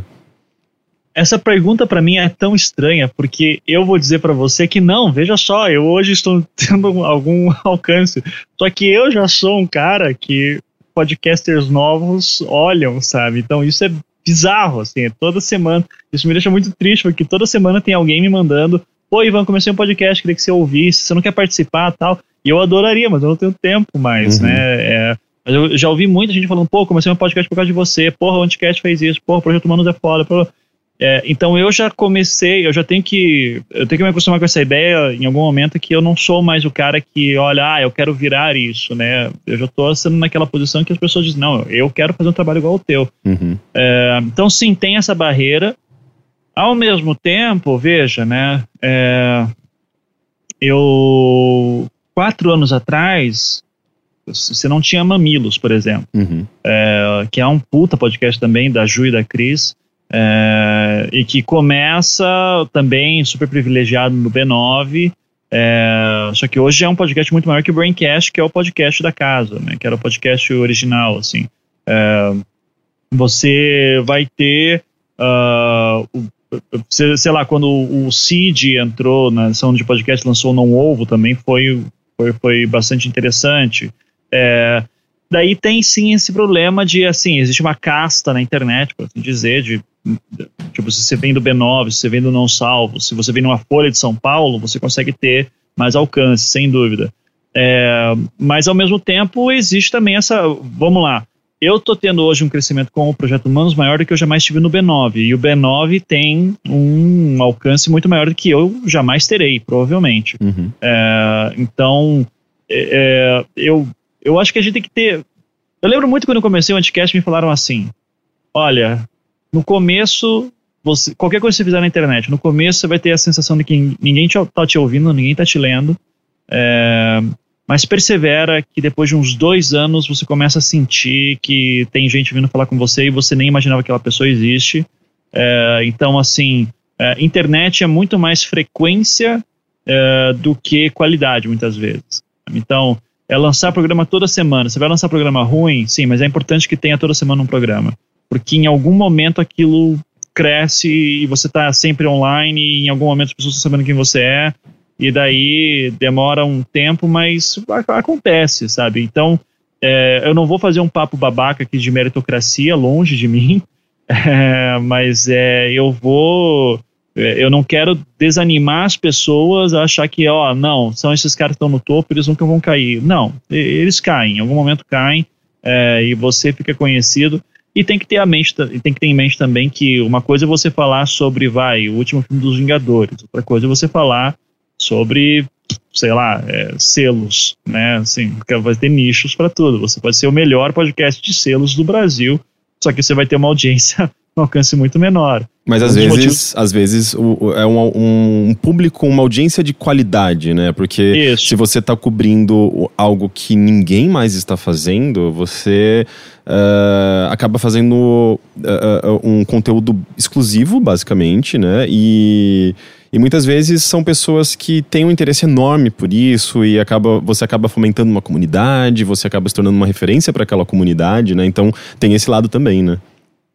Essa pergunta para mim é tão estranha, porque eu vou dizer para você que não, veja só, eu hoje estou tendo algum alcance. Só que eu já sou um cara que podcasters novos olham, sabe? Então isso é bizarro, assim, é toda semana. Isso me deixa muito triste, porque toda semana tem alguém me mandando Pô, Ivan, comecei um podcast, queria que você ouvisse, você não quer participar tal. E eu adoraria, mas eu não tenho tempo mais, uhum. né? É, eu já ouvi muita gente falando, pô, comecei um podcast por causa de você, porra, o Anticast fez isso, porra, o Projeto Humanos é foda, porra. É, então eu já comecei, eu já tenho que. Eu tenho que me acostumar com essa ideia em algum momento que eu não sou mais o cara que olha, ah, eu quero virar isso, né? Eu já estou sendo naquela posição que as pessoas dizem, não, eu quero fazer um trabalho igual ao teu. Uhum. É, então, sim, tem essa barreira. Ao mesmo tempo, veja, né? É, eu quatro anos atrás você não tinha Mamilos, por exemplo, uhum. é, que é um puta podcast também da Ju e da Cris, é, e que começa também super privilegiado no B9, é, só que hoje é um podcast muito maior que o Braincast, que é o podcast da casa, né, que era o podcast original, assim. É, você vai ter uh, sei lá, quando o Cid entrou na edição de podcast, lançou Não Ovo também, foi, foi, foi bastante interessante. É, daí tem sim esse problema de, assim, existe uma casta na internet, por assim dizer, de tipo, se você vem do B9, se você vem do Não Salvo, se você vem numa Folha de São Paulo, você consegue ter mais alcance, sem dúvida. É, mas ao mesmo tempo existe também essa, vamos lá, eu estou tendo hoje um crescimento com o projeto Humanos maior do que eu jamais tive no B9. E o B9 tem um alcance muito maior do que eu jamais terei, provavelmente. Uhum. É, então, é, é, eu, eu acho que a gente tem que ter. Eu lembro muito quando eu comecei o Anticast, me falaram assim: olha, no começo, você, qualquer coisa que você fizer na internet, no começo você vai ter a sensação de que ninguém está te ouvindo, ninguém está te lendo. É, mas persevera que depois de uns dois anos você começa a sentir que tem gente vindo falar com você e você nem imaginava que aquela pessoa existe. É, então, assim, é, internet é muito mais frequência é, do que qualidade, muitas vezes. Então, é lançar programa toda semana. Você vai lançar programa ruim? Sim, mas é importante que tenha toda semana um programa. Porque em algum momento aquilo cresce e você está sempre online e em algum momento as pessoas estão sabendo quem você é e daí demora um tempo, mas acontece, sabe? Então, é, eu não vou fazer um papo babaca aqui de meritocracia, longe de mim, é, mas é, eu vou. É, eu não quero desanimar as pessoas a achar que, ó, não, são esses caras que estão no topo, eles nunca vão cair. Não, eles caem, em algum momento caem, é, e você fica conhecido. E tem que ter a mente, tem que ter em mente também que uma coisa é você falar sobre, vai, o último filme dos Vingadores, outra coisa é você falar sobre, sei lá, é, selos, né? Assim, vai ter nichos para tudo. Você pode ser o melhor podcast de selos do Brasil, só que você vai ter uma audiência um alcance muito menor. Mas às vezes, motivos... às vezes o, o, é um, um, público, uma audiência de qualidade, né? Porque Isso. se você está cobrindo algo que ninguém mais está fazendo, você uh, acaba fazendo uh, uh, um conteúdo exclusivo, basicamente, né? E e muitas vezes são pessoas que têm um interesse enorme por isso e acaba, você acaba fomentando uma comunidade, você acaba se tornando uma referência para aquela comunidade, né? Então tem esse lado também, né?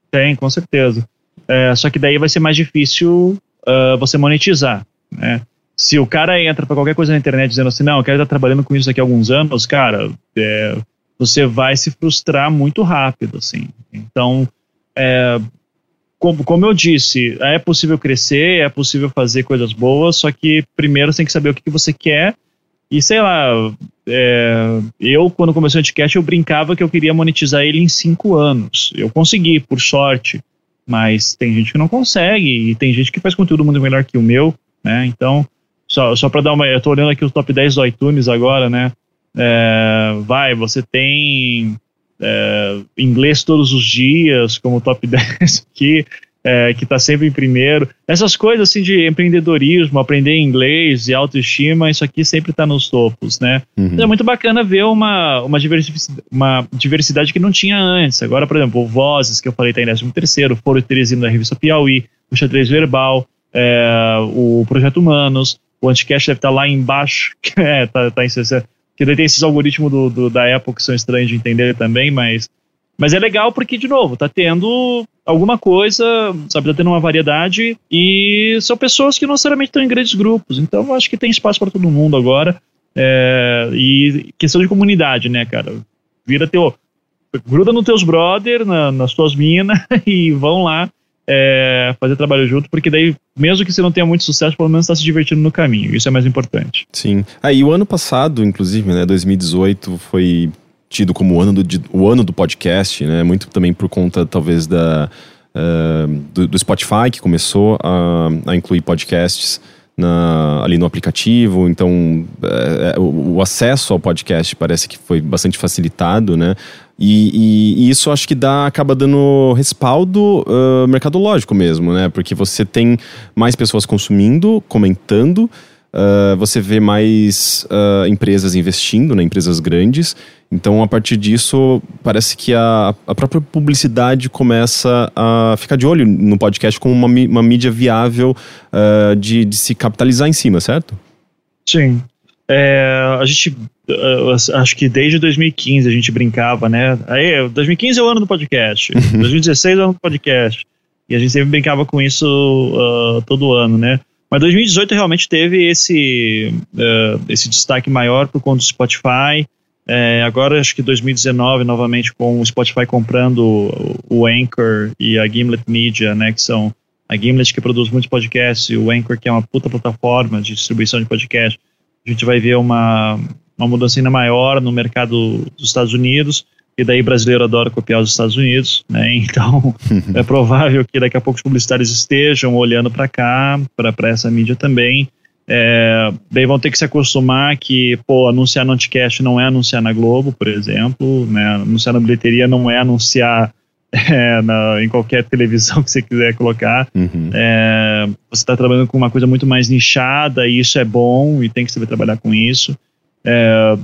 Tem, com certeza. É, só que daí vai ser mais difícil uh, você monetizar, né? Se o cara entra para qualquer coisa na internet dizendo assim, não, eu quero estar trabalhando com isso aqui há alguns anos, cara, é, você vai se frustrar muito rápido, assim. Então, é, como, como eu disse, é possível crescer, é possível fazer coisas boas, só que primeiro você tem que saber o que, que você quer. E sei lá, é, eu, quando comecei o Anticast, eu brincava que eu queria monetizar ele em cinco anos. Eu consegui, por sorte. Mas tem gente que não consegue, e tem gente que faz conteúdo muito melhor que o meu, né? Então, só, só para dar uma. Eu tô olhando aqui os top 10 do iTunes agora, né? É, vai, você tem é, inglês todos os dias, como top 10 aqui, é, que está sempre em primeiro. Essas coisas assim de empreendedorismo, aprender inglês e autoestima, isso aqui sempre está nos topos, né? Uhum. Então é muito bacana ver uma, uma, diversidade, uma diversidade que não tinha antes. Agora, por exemplo, Vozes, que eu falei, está em 13 terceiro, Foro Teresino da revista Piauí, o Xadrez Verbal, é, o Projeto Humanos, o Anticast deve estar tá lá embaixo, é, tá, tá em 60 que daí tem esses algoritmos do, do, da Apple que são estranhos de entender também, mas, mas é legal porque, de novo, tá tendo alguma coisa, sabe, tá tendo uma variedade e são pessoas que não necessariamente estão em grandes grupos, então eu acho que tem espaço para todo mundo agora. É, e questão de comunidade, né, cara? Vira teu. Gruda nos teus brother, na, nas tuas minas e vão lá é, fazer trabalho junto, porque daí, mesmo que você não tenha muito sucesso, pelo menos está se divertindo no caminho. Isso é mais importante. Sim. Aí ah, o ano passado, inclusive, né, 2018, foi tido como o ano do, o ano do podcast, né? Muito também por conta, talvez, da, uh, do, do, Spotify, que começou a, a incluir podcasts. Na, ali no aplicativo, então é, o, o, acesso ao podcast parece que foi bastante facilitado, né? E, e, e, isso acho que dá, acaba dando respaldo uh, mercadológico mesmo, né? Porque você tem mais pessoas consumindo, comentando, uh, você vê mais uh, empresas investindo, né? empresas grandes. Então, a partir disso, parece que a, a própria publicidade começa a ficar de olho no podcast como uma, uma mídia viável de, de se capitalizar em cima, certo? Sim. É, a gente acho que desde 2015 a gente brincava, né? Aí, 2015 é o ano do podcast, 2016 é o ano do podcast. E a gente sempre brincava com isso uh, todo ano, né? Mas 2018 realmente teve esse, uh, esse destaque maior por conta do Spotify. É, agora, acho que 2019, novamente, com o Spotify comprando o, Anchor e a Gimlet Media, né, que são a Gimlet que produz muitos podcasts e o Anchor que é uma puta plataforma de distribuição de podcast, a gente vai ver uma, uma mudança ainda maior no mercado dos Estados Unidos, e daí brasileiro adora copiar os Estados Unidos, né? Então é provável que daqui a pouco os publicitários estejam olhando para cá, para essa mídia também. É, daí vão ter que se acostumar que, pô, anunciar no Anticast não é anunciar na Globo, por exemplo, né? Anunciar na bilheteria não é anunciar é, na, em qualquer televisão que você quiser colocar. Uhum. É, você está trabalhando com uma coisa muito mais nichada e isso é bom e tem que saber trabalhar com isso. É,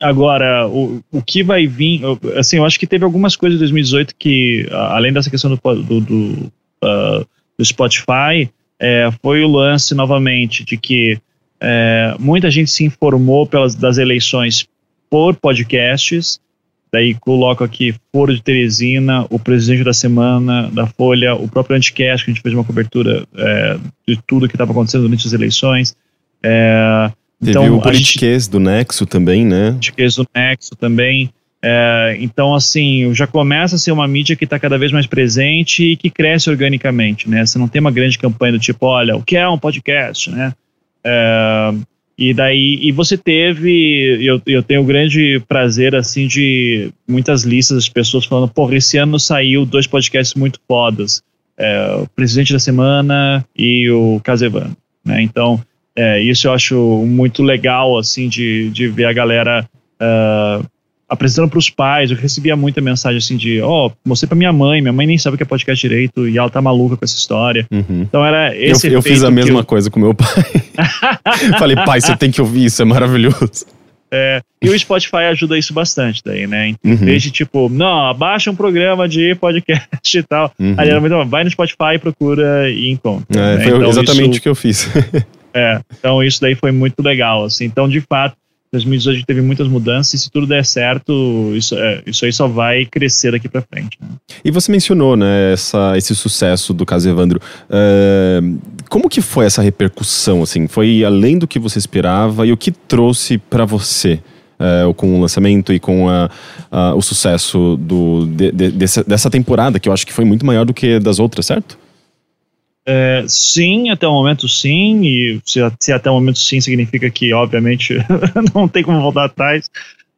agora, o, o que vai vir, assim, eu acho que teve algumas coisas em 2018 que, além dessa questão do, do, do, uh, do Spotify, é, foi o lance novamente de que é, muita gente se informou pelas, das eleições por podcasts Daí coloco aqui Foro de Teresina, o presidente da semana da Folha, o próprio Anticast, que a gente fez uma cobertura é, de tudo que estava acontecendo durante as eleições. É, Teve então, o Politiquês gente, do Nexo também, né? Politiquês do Nexo também. É, então, assim, já começa a ser uma mídia que está cada vez mais presente e que cresce organicamente, né? Você não tem uma grande campanha do tipo, olha, o que é um podcast, né? É, e daí, e você teve, eu, eu tenho o grande prazer, assim, de muitas listas de pessoas falando, porra, esse ano saiu dois podcasts muito fodas, é, o Presidente da Semana e o Casevan, né, então, é, isso eu acho muito legal, assim, de, de ver a galera uh, apresentando para os pais, eu recebia muita mensagem assim de, ó, oh, mostrei para minha mãe, minha mãe nem sabe o que é podcast direito e ela tá maluca com essa história. Uhum. Então era esse Eu, eu fiz a mesma eu... coisa com meu pai. Falei, pai, você tem que ouvir isso, é maravilhoso. É, e o Spotify ajuda isso bastante daí, né? Uhum. vez de tipo, não, abaixa um programa de podcast e tal. Uhum. Aí era vai no Spotify, procura e encontra. É, né? Foi então, exatamente isso, o que eu fiz. é, então isso daí foi muito legal, assim. Então, de fato, 2018 teve muitas mudanças e se tudo der certo, isso, é, isso aí só vai crescer daqui para frente. Né? E você mencionou, né, essa, esse sucesso do caso Evandro. Uh, como que foi essa repercussão, assim? Foi além do que você esperava e o que trouxe para você? Uh, com o lançamento e com a, o sucesso do, de, de, dessa, dessa temporada, que eu acho que foi muito maior do que das outras, certo? É, sim, até o momento sim, e se, se, até o momento sim significa que, obviamente, não tem como voltar atrás.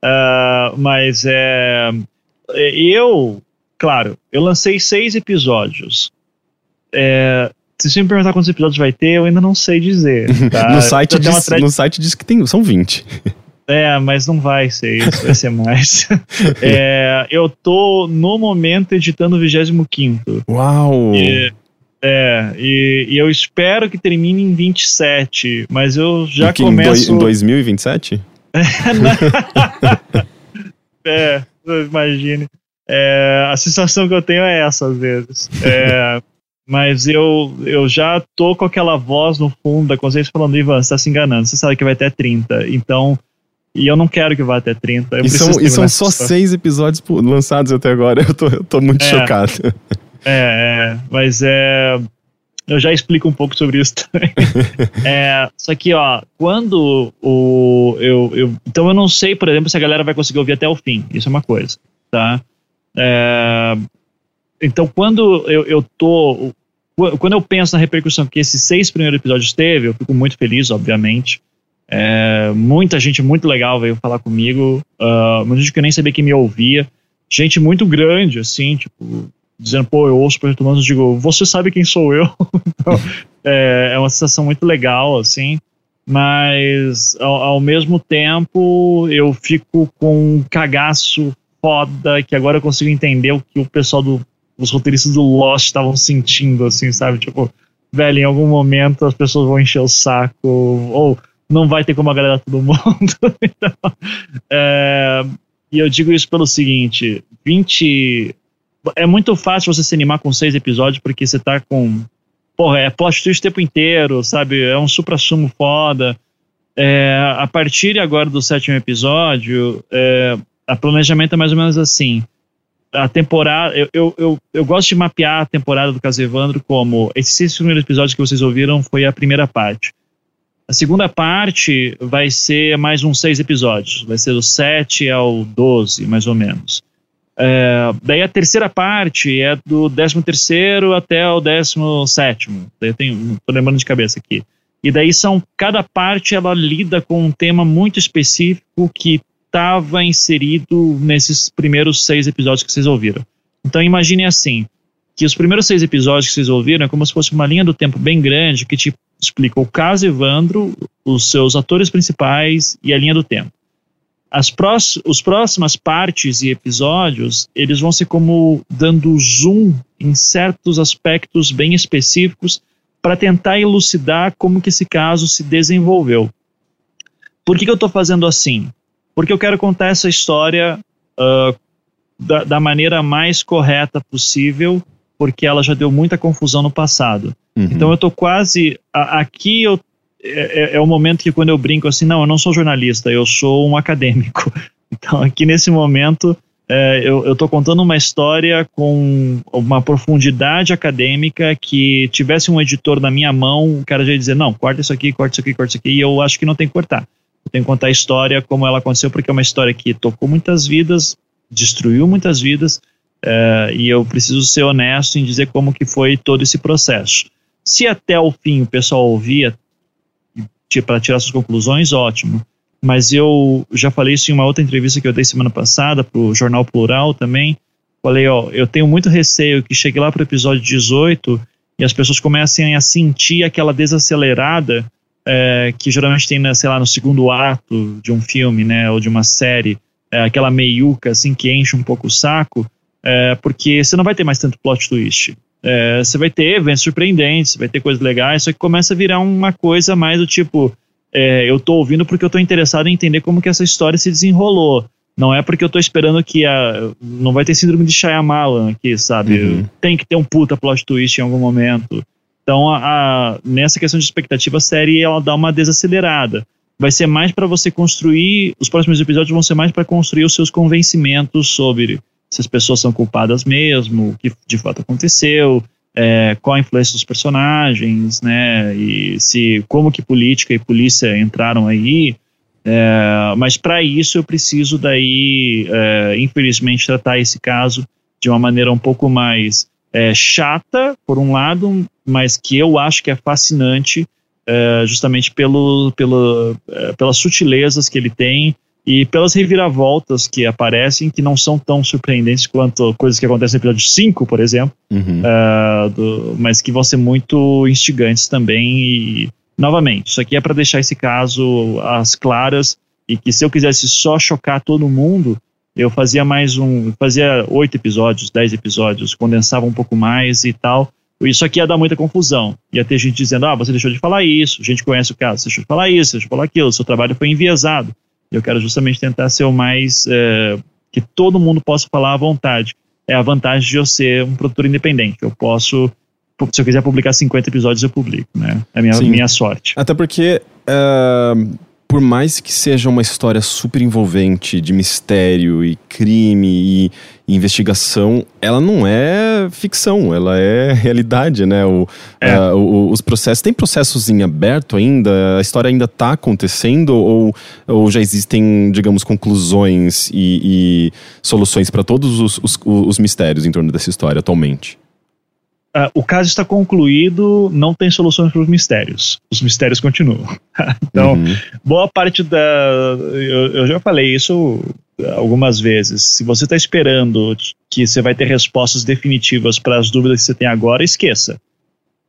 Uh, mas é, é, eu, claro, eu lancei seis episódios. É, se você me perguntar quantos episódios vai ter, eu ainda não sei dizer. Tá? no, site diz, no site diz que tem, são 20. É, mas não vai ser isso, vai ser mais. é, eu tô, no momento, editando o 25. Uau! E, é, e, e, eu espero que termine em 27, mas eu já que começo... Em, do, em 2027? é, imagine. É, a sensação que eu tenho é essa às vezes. É, mas eu, eu já tô com aquela voz no fundo da consciência falando, Ivan, você tá se enganando, você sabe que vai até 30, então... E eu não quero que vá até 30. Eu e são, e são só seis episódios lançados até agora, eu tô, eu tô muito é. chocado. É, é, mas é. Eu já explico um pouco sobre isso também. é, só que, ó, quando o. Eu, eu, então eu não sei, por exemplo, se a galera vai conseguir ouvir até o fim. Isso é uma coisa, tá? É, então, quando eu, eu tô. Quando eu penso na repercussão que esses seis primeiros episódios teve, eu fico muito feliz, obviamente. É, muita gente muito legal veio falar comigo. Uh, muita gente que eu nem sabia que me ouvia. Gente muito grande, assim, tipo, dizendo, pô, eu ouço Projeto Humanos, eu digo, você sabe quem sou eu? então, é, é, uma sensação muito legal, assim, mas ao, ao, mesmo tempo eu fico com um cagaço foda que agora eu consigo entender o que o pessoal do os roteiristas do Lost estavam sentindo, assim, sabe? Tipo, velho, em algum momento as pessoas vão encher o saco, ou não vai ter como agradar todo mundo. então, é, e eu digo isso pelo seguinte: 20, é muito fácil você se animar com seis episódios porque você tá com. Porra, é plot twist o tempo inteiro, sabe? É um supra-sumo foda. É, a partir agora do sétimo episódio, é, a planejamento é mais ou menos assim. A temporada. Eu, eu, eu, eu gosto de mapear a temporada do Caso Evandro como. Esses seis primeiros episódios que vocês ouviram foi a primeira parte. A segunda parte vai ser mais uns seis episódios, vai ser do 7 ao 12, mais ou menos. É, daí a terceira parte é do 13 terceiro até o 17 daí eu tenho, tô lembrando de cabeça aqui. E daí são, cada parte ela lida com um tema muito específico que estava inserido nesses primeiros seis episódios que vocês ouviram. Então imagine assim, que os primeiros seis episódios que vocês ouviram é como se fosse uma linha do tempo bem grande que te explica o caso Evandro, os seus atores principais e a linha do tempo as prós, os próximas partes e episódios, eles vão ser como dando zoom em certos aspectos bem específicos para tentar elucidar como que esse caso se desenvolveu. Por que, que eu estou fazendo assim? Porque eu quero contar essa história uh, da, da, maneira mais correta possível, porque ela já deu muita confusão no passado. Uhum. Então eu estou quase. A, aqui eu é, é, o momento que quando eu brinco assim, não, eu não sou jornalista, eu sou um acadêmico. Então, aqui nesse momento, é, eu estou contando uma história com uma profundidade acadêmica que tivesse um editor na minha mão, o cara já ia dizer, não, corta isso aqui, corta isso aqui, corta isso aqui, e eu acho que não tem que cortar. Eu tenho que contar a história como ela aconteceu, porque é uma história que tocou muitas vidas, destruiu muitas vidas, é, e eu preciso ser honesto em dizer como que foi todo esse processo. Se até o fim o pessoal ouvia para tirar suas conclusões, ótimo. Mas eu já falei isso em uma outra entrevista que eu dei semana passada para o Jornal Plural também. Falei, ó, eu tenho muito receio que chegue lá para o episódio 18 e as pessoas comecem a sentir aquela desacelerada é, que geralmente tem, né, sei lá, no segundo ato de um filme, né, ou de uma série, é, aquela meiuca assim que enche um pouco o saco, é, porque você não vai ter mais tanto plot twist. É, você vai ter eventos surpreendentes, vai ter coisas legais, só que começa a virar uma coisa mais do tipo, é, eu tô ouvindo porque eu tô interessado em entender como que essa história se desenrolou. Não é porque eu tô esperando que a. Não vai ter síndrome de Shyamalan aqui, sabe? Uhum. Tem que ter um puta plot twist em algum momento. Então, a, a, nessa questão de expectativa, a série ela dá uma desacelerada. Vai ser mais para você construir. Os próximos episódios vão ser mais para construir os seus convencimentos sobre se as pessoas são culpadas mesmo, o que de fato aconteceu, é, qual a influência dos personagens, né, e se como que política e polícia entraram aí. É, mas para isso eu preciso daí, é, infelizmente, tratar esse caso de uma maneira um pouco mais é, chata, por um lado, mas que eu acho que é fascinante, é, justamente pelo, pelo, é, pelas sutilezas que ele tem e pelas reviravoltas que aparecem, que não são tão surpreendentes quanto coisas que acontecem no episódio 5, por exemplo, uhum. uh, do, mas que vão ser muito instigantes também. E, novamente, isso aqui é para deixar esse caso às claras e que se eu quisesse só chocar todo mundo, eu fazia mais um, fazia oito episódios, dez episódios, condensava um pouco mais e tal. Isso aqui ia dar muita confusão. Ia ter gente dizendo, ah, você deixou de falar isso, a gente conhece o caso, você deixou de falar isso, você deixou de falar aquilo, seu trabalho foi enviesado. Eu quero justamente tentar ser o mais. É, que todo mundo possa falar à vontade. É a vantagem de eu ser um produtor independente. Eu posso. Se eu quiser publicar 50 episódios, eu publico, né? É a minha, minha sorte. Até porque. Uh por mais que seja uma história super envolvente de mistério e crime e, e investigação, ela não é ficção, ela é realidade, né? O, é. O, os processos. Tem processos em aberto ainda? A história ainda está acontecendo? Ou, ou já existem, digamos, conclusões e, e soluções para todos os, os, os mistérios em torno dessa história atualmente? Uh, o caso está concluído, não tem soluções para os mistérios. Os mistérios continuam. então, uhum. boa parte da. Eu, eu, já falei isso algumas vezes. Se você está esperando que você vai ter respostas definitivas para as dúvidas que você tem agora, esqueça.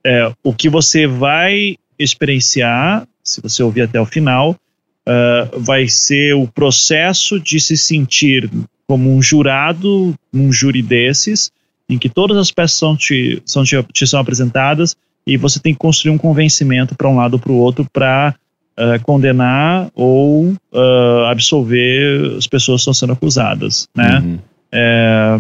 É, o que você vai experienciar, se você ouvir até o final, uh, vai ser o processo de se sentir como um jurado, um júri desses em que todas as peças são te, são te, te são apresentadas e você tem que construir um convencimento para um lado ou para o outro para uh, eh, condenar ou uh, absolver as pessoas que estão sendo acusadas, né? Uhum. É,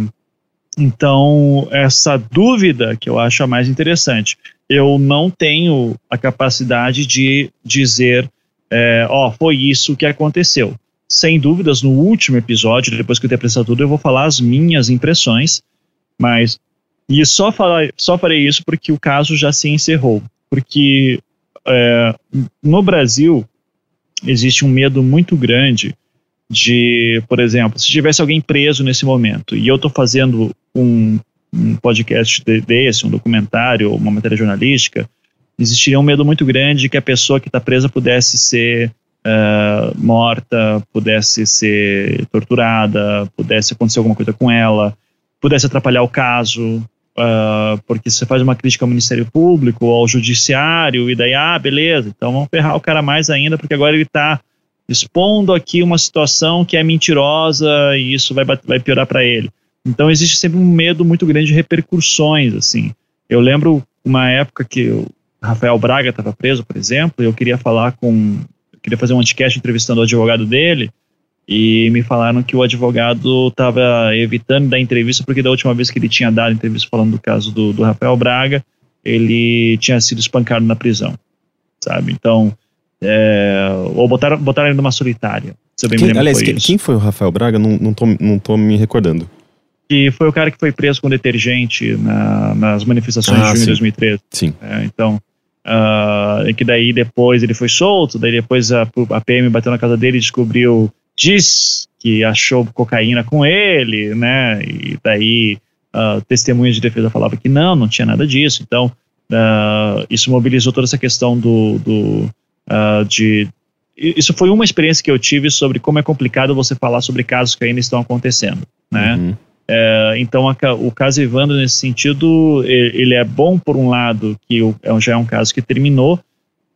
então, essa dúvida que eu acho a mais interessante. Eu não tenho a capacidade de dizer, é, ó, oh, foi isso que aconteceu. Sem dúvidas, no último episódio, depois que eu ter tudo, eu vou falar as minhas impressões mas. E só, falar, só farei isso porque o caso já se encerrou. Porque é, no Brasil existe um medo muito grande de, por exemplo, se tivesse alguém preso nesse momento e eu estou fazendo um, um podcast desse, um documentário, uma matéria jornalística, existiria um medo muito grande de que a pessoa que está presa pudesse ser uh, morta, pudesse ser torturada, pudesse acontecer alguma coisa com ela, pudesse atrapalhar o caso, uh, porque você faz uma crítica ao Ministério Público ao Judiciário, e daí, ah, beleza, então vamos ferrar o cara mais ainda, porque agora ele está expondo aqui uma situação que é mentirosa e isso vai, vai piorar para ele. Então existe sempre um medo muito grande de repercussões, assim. Eu lembro uma época que o Rafael Braga estava preso, por exemplo, e eu queria falar com, eu queria fazer um anticast entrevistando o advogado dele, e me falaram que o advogado estava evitando dar entrevista porque da última vez que ele tinha dado entrevista falando do caso do, do Rafael Braga, ele tinha sido espancado na prisão, sabe? Então, é, ou botaram, botaram ele numa solitária. Se eu bem quem, me aliás, foi quem, quem, foi o Rafael Braga? Não, não, tô, não tô me recordando. Que foi o cara que foi preso com detergente na, nas manifestações ah, de junho sim. de 2013. Sim. É, então, uh, e que daí depois ele foi solto, daí depois a, a PM bateu na casa dele e descobriu diz que achou cocaína com ele, né? E daí uh, testemunhas de defesa falavam que não, não tinha nada disso. Então, uh, isso mobilizou toda essa questão do, do uh, de isso foi uma experiência que eu tive sobre como é complicado você falar sobre casos que ainda estão acontecendo, né? Uhum. É, então a, o caso Evandro nesse sentido ele é bom por um lado que o, é já é um caso que terminou,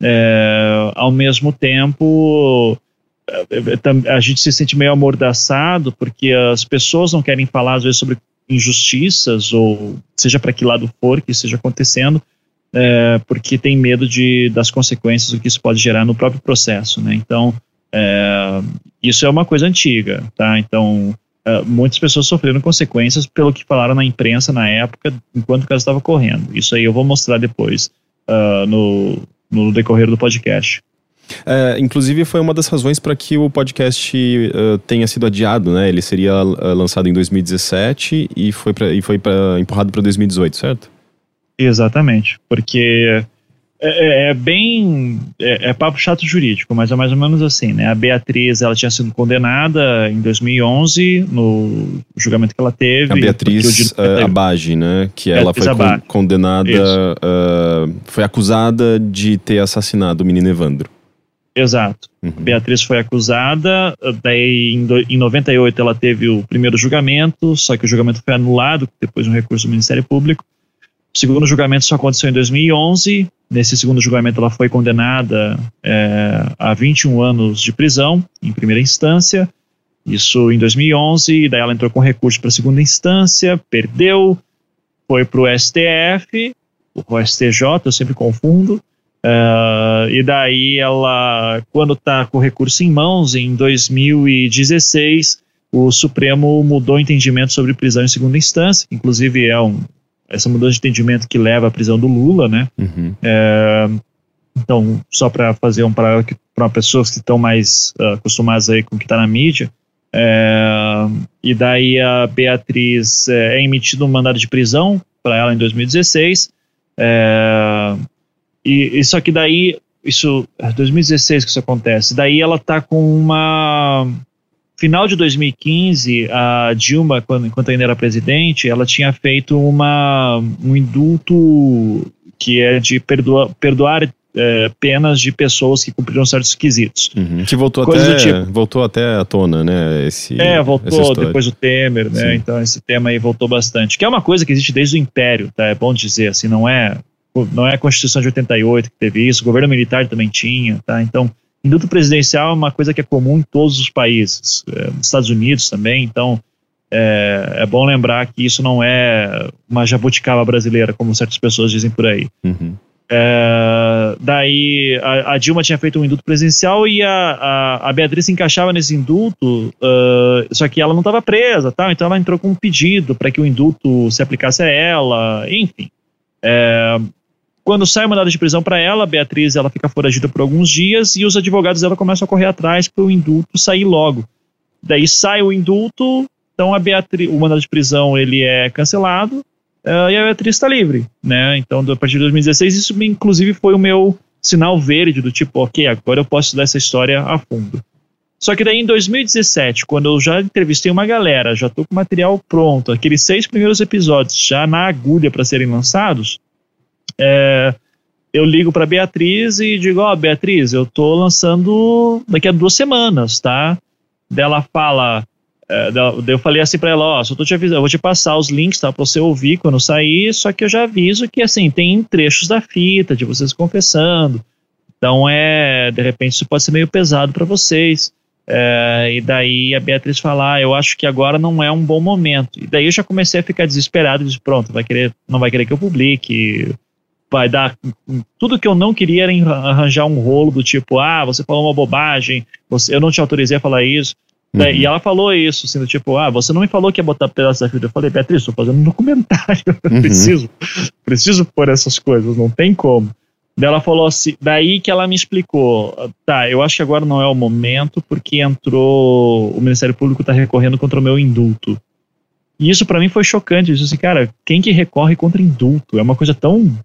é, ao mesmo tempo a gente se sente meio amordaçado porque as pessoas não querem falar às vezes sobre injustiças ou seja para que lado for que esteja acontecendo é, porque tem medo de das consequências do que isso pode gerar no próprio processo né? Então é, isso é uma coisa antiga tá? Então é, muitas pessoas sofreram consequências pelo que falaram na imprensa na época enquanto o caso estava correndo isso aí eu vou mostrar depois uh, no, no decorrer do podcast é, inclusive, foi uma das razões para que o podcast uh, tenha sido adiado, né? Ele seria uh, lançado em 2017 e foi, pra, e foi pra, empurrado para 2018, certo? Exatamente, porque é, é, é bem. É, é, papo chato jurídico, mas é mais ou menos assim, né? A Beatriz ela tinha sido condenada em 2011 no julgamento que ela teve. A Beatriz uh, Abage, né? Que ela foi con condenada. Uh, foi acusada de ter assassinado o menino Evandro. Exato. Uhum. Beatriz foi acusada, daí em, do, em 98 ela teve o primeiro julgamento, só que o julgamento foi anulado depois de um recurso do Ministério Público. O segundo julgamento só aconteceu em 2011. Nesse segundo julgamento ela foi condenada é, a 21 anos de prisão em primeira instância. Isso em 2011, daí ela entrou com recurso para segunda instância, perdeu, foi para o STF, o STJ, eu sempre confundo, Uh, e daí ela, quando está com o recurso em mãos, em 2016, o Supremo mudou o entendimento sobre prisão em segunda instância, inclusive é um, essa mudança de entendimento que leva à prisão do Lula, né? Uhum. É, então, só para fazer um paralelo para pessoas que estão mais uh, acostumadas aí com o que está na mídia, é, e daí a Beatriz é, é emitido um mandado de prisão para ela em 2016. É, e isso aqui daí, isso, é 2016 que isso acontece. Daí ela tá com uma final de 2015, a Dilma, quando, enquanto ainda era presidente, ela tinha feito uma, um indulto que é de perdoa, perdoar é, penas de pessoas que cumpriram certos requisitos. Uhum. Que voltou até, tipo, voltou até à tona, né? Esse, é, voltou depois do Temer, né? Sim. Então esse tema aí voltou bastante. Que é uma coisa que existe desde o Império, tá? É bom dizer, assim, não é não é a Constituição de 88 que teve isso, o governo militar também tinha, tá? Então, indulto presidencial é uma coisa que é comum em todos os países, é, nos Estados Unidos também, então é, é, bom lembrar que isso não é uma jabuticaba brasileira, como certas pessoas dizem por aí. Uhum. É, daí a, a, Dilma tinha feito um indulto presidencial e a, a, a Beatriz se encaixava nesse indulto, uh, só que ela não estava presa, tá? então ela entrou com um pedido para que o indulto se aplicasse a ela, enfim. É, quando sai o mandado de prisão para ela, Beatriz ela fica foragida por alguns dias e os advogados dela começam a correr atrás para o indulto sair logo. Daí sai o indulto, então a Beatriz, o mandado de prisão ele é cancelado uh, e a Beatriz está livre, né? Então, a partir de 2016, isso inclusive foi o meu sinal verde do tipo, ok, agora eu posso estudar essa história a fundo. Só que daí em 2017, quando eu já entrevistei uma galera, já tô com o material pronto, aqueles seis primeiros episódios já na agulha para serem lançados, é, eu ligo para Beatriz e digo: Ó, oh, Beatriz, eu tô lançando daqui a duas semanas, tá? Dela fala. É, eu falei assim para ela: Ó, só tô te avisando, eu vou te passar os links, tá? Pra você ouvir quando sair, só que eu já aviso que, assim, tem trechos da fita, de vocês confessando. Então, é. De repente, isso pode ser meio pesado para vocês. É, e daí a Beatriz fala: ah, eu acho que agora não é um bom momento. E daí eu já comecei a ficar desesperado, disse, pronto, vai querer, não vai querer que eu publique, vai dar. Tudo que eu não queria era arranjar um rolo do tipo, ah, você falou uma bobagem, você, eu não te autorizei a falar isso. Uhum. E ela falou isso, assim, do tipo, ah, você não me falou que ia botar pedaço da fita. Eu falei, Beatriz, estou fazendo um documentário, uhum. preciso, preciso pôr essas coisas, não tem como. Daí ela falou assim, daí que ela me explicou, tá, eu acho que agora não é o momento porque entrou, o Ministério Público está recorrendo contra o meu indulto. E isso para mim foi chocante, eu disse assim, cara, quem que recorre contra indulto? É uma coisa tão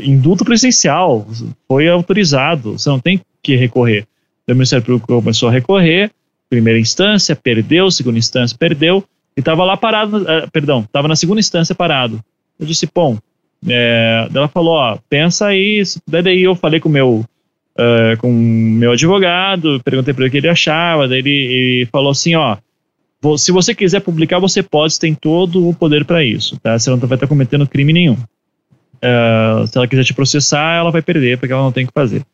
indulto presencial, foi autorizado, você não tem que recorrer. O Ministério Público começou a recorrer, primeira instância, perdeu, segunda instância, perdeu, e estava lá parado, uh, perdão, estava na segunda instância parado. Eu disse, bom, é, ela falou, ó, pensa aí, daí eu falei com meu, uh, com meu advogado, perguntei para ele o que ele achava, daí ele, ele falou assim, ó, se você quiser publicar, você pode, você tem todo o poder para isso, tá? Você não vai estar cometendo crime nenhum. Uh, se ela quiser te processar, ela vai perder, porque ela não tem o que fazer.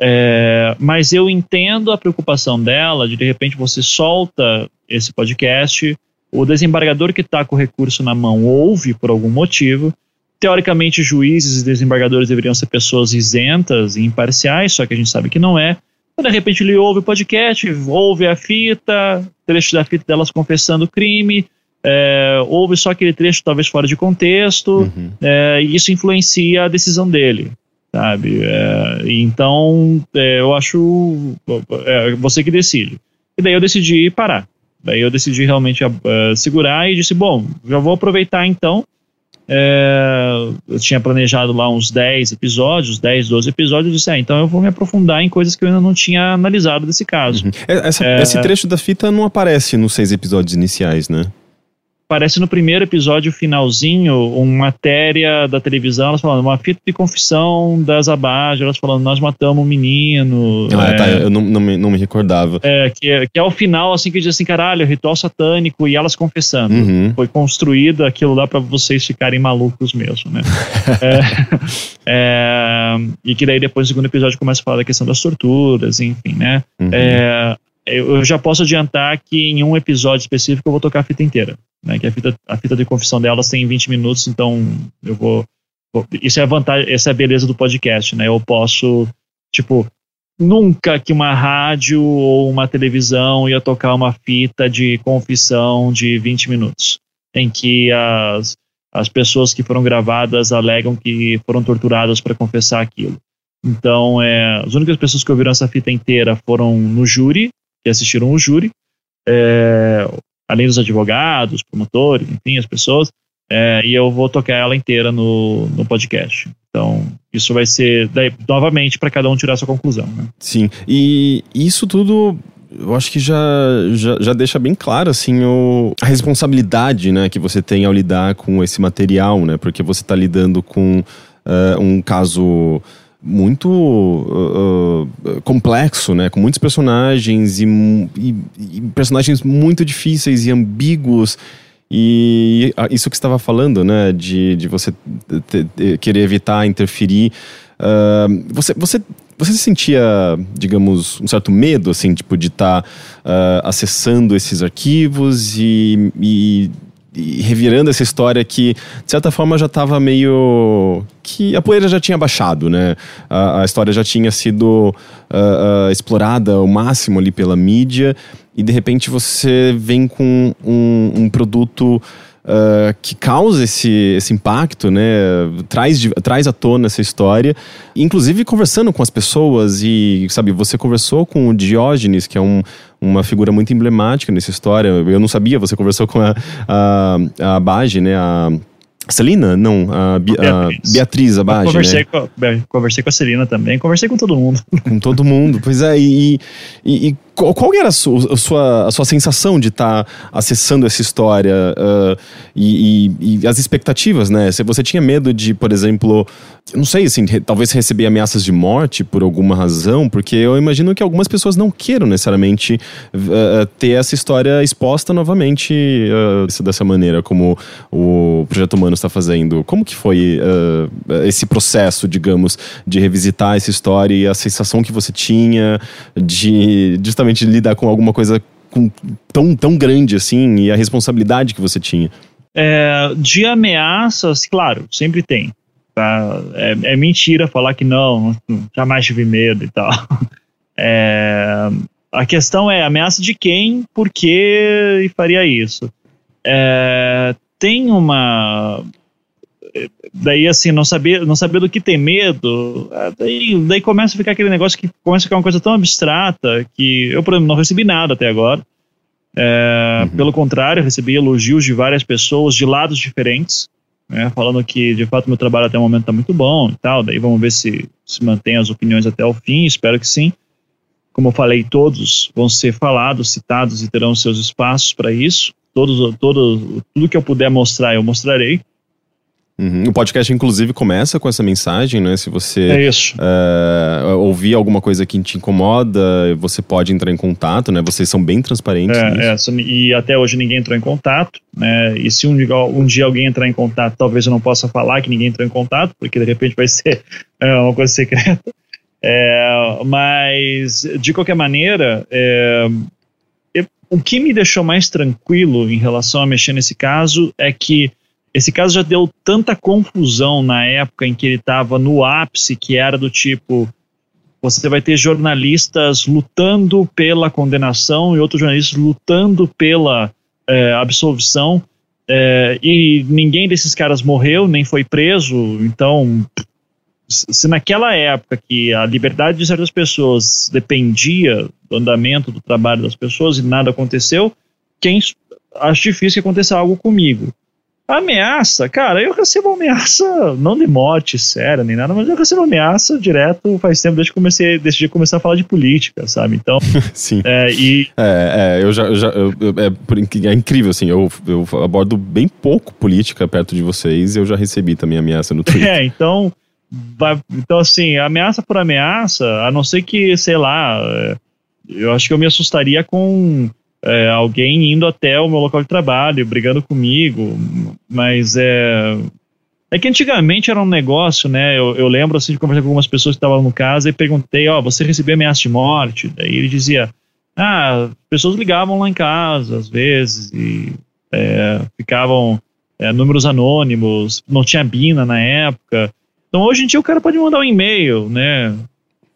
É, mas eu entendo a preocupação dela de de repente você solta esse podcast, o desembargador que está com o recurso na mão ouve por algum motivo. Teoricamente, juízes e desembargadores deveriam ser pessoas isentas e imparciais, só que a gente sabe que não é. Então, de repente, ele ouve o podcast, ouve a fita, trecho da fita delas confessando o crime, é, houve só aquele trecho talvez fora de contexto, uhum. é, e isso influencia a decisão dele, sabe? É, então, é, eu acho é, você que decide. E daí eu decidi parar. Daí eu decidi realmente uh, segurar e disse, bom, já vou aproveitar então. Eu tinha planejado lá uns 10 episódios, 10, 12 episódios, e disse, ah, então eu vou me aprofundar em coisas que eu ainda não tinha analisado desse caso. Uhum. Essa, esse trecho da fita não aparece nos seis episódios iniciais, né? Parece no primeiro episódio, finalzinho, uma matéria da televisão, elas falando, uma fita de confissão das Abad, elas falando, nós matamos um menino. Ah, é, tá, eu não, não, me, não me recordava. É que, é, que é o final, assim, que diz assim, caralho, ritual satânico, e elas confessando. Uhum. Foi construído aquilo lá para vocês ficarem malucos mesmo, né? é, é, e que daí depois, no segundo episódio, começa a falar da questão das torturas, enfim, né? Uhum. É, eu já posso adiantar que em um episódio específico eu vou tocar a fita inteira né? Que a fita, a fita de confissão delas tem 20 minutos, então eu vou, vou. Isso é a vantagem, essa é a beleza do podcast, né? Eu posso, tipo, nunca que uma rádio ou uma televisão ia tocar uma fita de confissão de 20 minutos, em que as, as pessoas que foram gravadas alegam que foram torturadas para confessar aquilo. Então, é, as únicas pessoas que ouviram essa fita inteira foram no júri, que assistiram o júri. É, além dos advogados, promotores, enfim, as pessoas, é, e eu vou tocar ela inteira no, no podcast. Então, isso vai ser, daí, novamente, para cada um tirar sua conclusão. Né? Sim, e isso tudo eu acho que já, já, já, deixa bem claro assim o, a responsabilidade né, que você tem ao lidar com esse material, né? Porque você está lidando com uh, um caso muito uh, uh, complexo, né? Com muitos personagens e, e, e, personagens muito difíceis e ambíguos. E isso que estava falando, né? De, de você querer evitar interferir. Uh, você, você, você sentia, digamos, um certo medo, assim, tipo, de estar tá, acessando esses arquivos e, e revirando essa história que, de certa forma, já estava meio. que a poeira já tinha baixado, né? A, a história já tinha sido uh, uh, explorada ao máximo ali pela mídia, e de repente você vem com um, um produto. Uh, que causa esse, esse impacto, né? Traz, de, traz à tona essa história. Inclusive conversando com as pessoas e, sabe, você conversou com o Diógenes, que é um, uma figura muito emblemática nessa história. Eu não sabia, você conversou com a, a, a Bage, né? A, Celina? Não, a, Bi Beatriz, a Beatriz Abage, conversei, né? com, conversei com a Celina também, conversei com todo mundo. Com todo mundo, pois é, e, e, e qual, era a sua, a sua, a sua sensação de estar tá acessando essa história uh, e, e, e, as expectativas, né? Se você tinha medo de, por exemplo, não sei, assim, re, talvez receber ameaças de morte por alguma razão, porque eu imagino que algumas pessoas não queiram necessariamente uh, ter essa história exposta novamente uh, dessa maneira, como o Projeto Humano está fazendo. Como que foi esse processo, digamos, de revisitar essa história e a sensação que você tinha de justamente justamente lidar com alguma coisa com, tão, tão grande assim e a responsabilidade que você tinha? É, de ameaças, claro, sempre tem. Tá? É, é, mentira falar que não, jamais tive medo e tal. É, a questão é ameaça de quem, por que e faria isso. É, tem uma daí assim, não saber, não saber do que ter medo, é, daí, daí começa a ficar aquele negócio que começa a ficar uma coisa tão abstrata que eu, por exemplo, não recebi nada até agora. É, uhum. Pelo contrário, recebi elogios de várias pessoas de lados diferentes, né, falando que de fato meu trabalho até o momento está muito bom e tal. Daí vamos ver se se mantém as opiniões até o fim, espero que sim. Como eu falei, todos vão ser falados, citados e terão seus espaços para isso. Todos, todos, tudo que eu puder mostrar, eu mostrarei. Uhum. O podcast, inclusive, começa com essa mensagem, né? Se você é uh, ouvir alguma coisa que te incomoda, você pode entrar em contato, né? Vocês são bem transparentes. É, é, e até hoje ninguém entrou em contato, né? E se um, um, dia alguém entrar em contato, talvez eu não possa falar que ninguém entrou em contato, porque de repente vai ser é, uma coisa secreta. É, mas, de qualquer maneira, é, o que me deixou mais tranquilo em relação a mexer nesse caso é que esse caso já deu tanta confusão na época em que ele estava no ápice, que era do tipo: você vai ter jornalistas lutando pela condenação e outros jornalistas lutando pela é, absolvição, é, e ninguém desses caras morreu nem foi preso. Então, se naquela época que a liberdade de certas pessoas dependia do andamento do trabalho das pessoas e nada aconteceu, quem acho difícil que aconteça algo comigo. Ameaça, cara, eu recebo ameaça, não de morte séria nem nada, mas eu recebo ameaça direto faz tempo desde que comecei, decidi começar a falar de política, sabe? Então. Sim. É, e... é, é eu já. Eu já eu, é, é, incrível, assim, eu, eu abordo bem pouco política perto de vocês e eu já recebi também ameaça no Twitter. É, então. Vai, então, assim, ameaça por ameaça, a não ser que, sei lá, é, eu acho que eu me assustaria com é, alguém indo até o meu local de trabalho, brigando comigo, mas é. É que antigamente era um negócio, né? Eu, eu lembro assim de conversar com algumas pessoas que estavam no casa e perguntei, ó, oh, você recebeu ameaça de morte? Daí ele dizia, ah, pessoas ligavam lá em casa às vezes e é, ficavam é, números anônimos, não tinha Bina na época. Então hoje em dia o cara pode mandar um e-mail, né?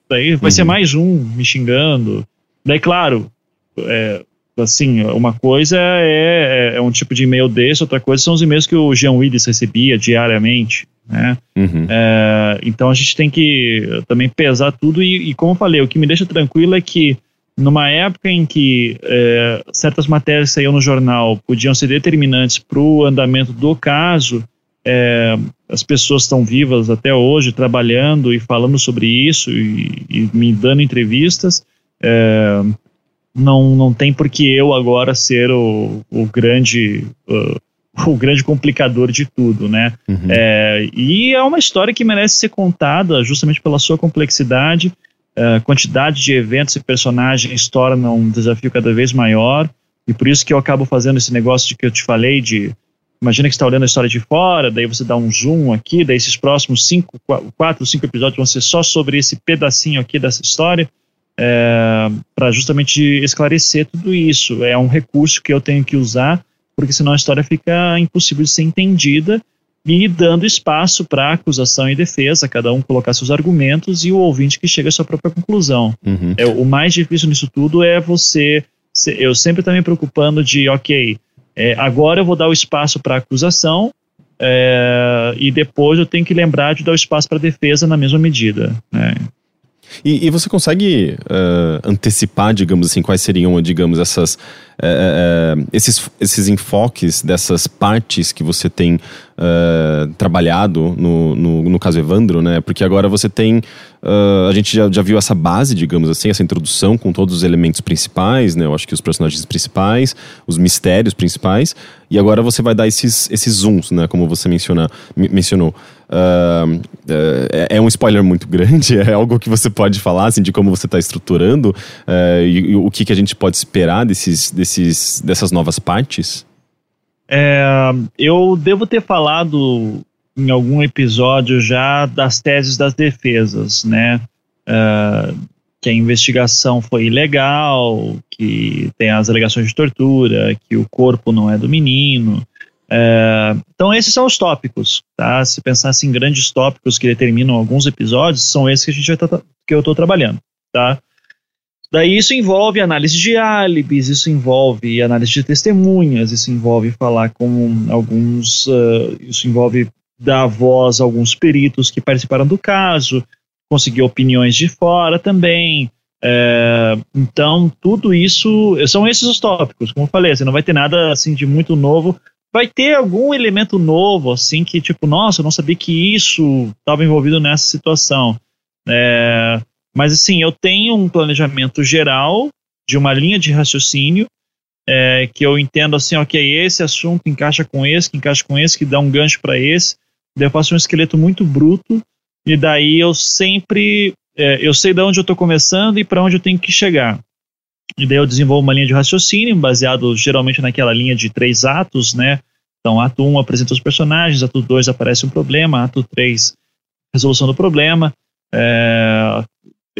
Daí vai uhum. ser mais um me xingando. Daí, claro, é, assim, uma coisa é, é, é, um tipo de e-mail desse, outra coisa são os e-mails que o Jean Willis recebia diariamente, né? Uhum. É, então a gente tem que também pesar tudo e, e, como eu falei, o que me deixa tranquilo é que numa época em que é, certas matérias que saíam no jornal podiam ser determinantes para o andamento do caso, é, as pessoas estão vivas até hoje, trabalhando e falando sobre isso e, e me dando entrevistas. É, não, não tem por que eu agora ser o, o grande uh, o grande complicador de tudo, né? Uhum. É, e é uma história que merece ser contada justamente pela sua complexidade, a quantidade de eventos e personagens torna um desafio cada vez maior, e por isso que eu acabo fazendo esse negócio de que eu te falei de imagina que você está olhando a história de fora, daí você dá um zoom aqui, daí esses próximos cinco, quatro, cinco episódios vão ser só sobre esse pedacinho aqui dessa história, é, para justamente esclarecer tudo isso. É um recurso que eu tenho que usar, porque senão a história fica impossível de ser entendida e dando espaço para acusação e defesa, cada um colocar seus argumentos e o ouvinte que chega à sua própria conclusão. Uhum. É, o mais difícil nisso tudo é você. Eu sempre estou me preocupando de, ok, é, agora eu vou dar o espaço para acusação é, e depois eu tenho que lembrar de dar o espaço para defesa na mesma medida. Né? E, e você consegue uh, antecipar, digamos assim, quais seriam, digamos, essas, uh, uh, esses, esses enfoques dessas partes que você tem trabalhado no, no, no, caso Evandro, né? Porque agora você tem. a gente já, já viu essa base, digamos assim, essa introdução com todos os elementos principais, né? Eu acho que os personagens principais, os mistérios principais, e agora você vai dar esses, esses zooms, né? Como você menciona, mencionou. Uh, é, é, um spoiler muito grande, é algo que você pode falar assim, de como você está estruturando uh, e, e, o que, que a gente pode esperar desses, desses, dessas novas partes? É, eu devo ter falado em algum episódio já das teses das defesas, né? Uh, que a investigação foi ilegal, que tem as alegações de tortura, que o corpo não é do menino, é, então esses são os tópicos, tá? Se pensasse em grandes tópicos que determinam alguns episódios, são esses que a gente vai tá, que eu estou trabalhando, tá? Daí isso envolve análise de álibis, isso envolve análise de testemunhas, isso envolve falar com alguns, uh, isso envolve dar voz a alguns peritos que participaram do caso, conseguir opiniões de fora também. É, então, tudo isso são esses os tópicos. Como eu falei, você não vai ter nada assim de muito novo, vai ter algum elemento novo, assim, que tipo, nossa, eu não sabia que isso estava envolvido nessa situação. É, mas assim, eu tenho um planejamento geral de uma linha de raciocínio é, que eu entendo assim, ok, esse assunto encaixa com esse, que encaixa com esse, que dá um gancho para esse. Daí eu faço um esqueleto muito bruto e daí eu sempre é, eu sei de onde eu estou começando e para onde eu tenho que chegar. E daí eu desenvolvo uma linha de raciocínio baseado geralmente naquela linha de três atos, né? Então, ato 1 um, apresenta os personagens, ato 2 aparece um problema, ato 3 resolução do problema, é,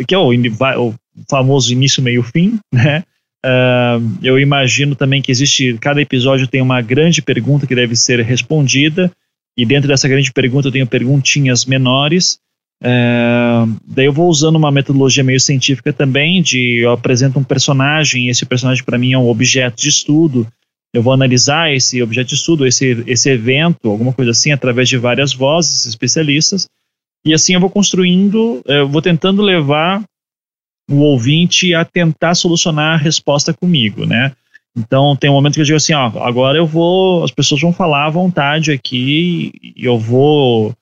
que é o, o, famoso início, meio, fim, né? É, eu imagino também que existe, cada episódio tem uma grande pergunta que deve ser respondida, e dentro dessa grande pergunta eu tenho perguntinhas menores, é, daí eu vou usando uma metodologia meio científica também, de eu apresento um personagem, esse personagem para mim é um objeto de estudo, eu vou analisar esse objeto de estudo, esse, esse evento, alguma coisa assim, através de várias vozes especialistas, e assim eu vou construindo, eu vou tentando levar o ouvinte a tentar solucionar a resposta comigo, né? Então tem um momento que eu digo assim, ó, agora eu vou, as pessoas vão falar à vontade aqui, eu vou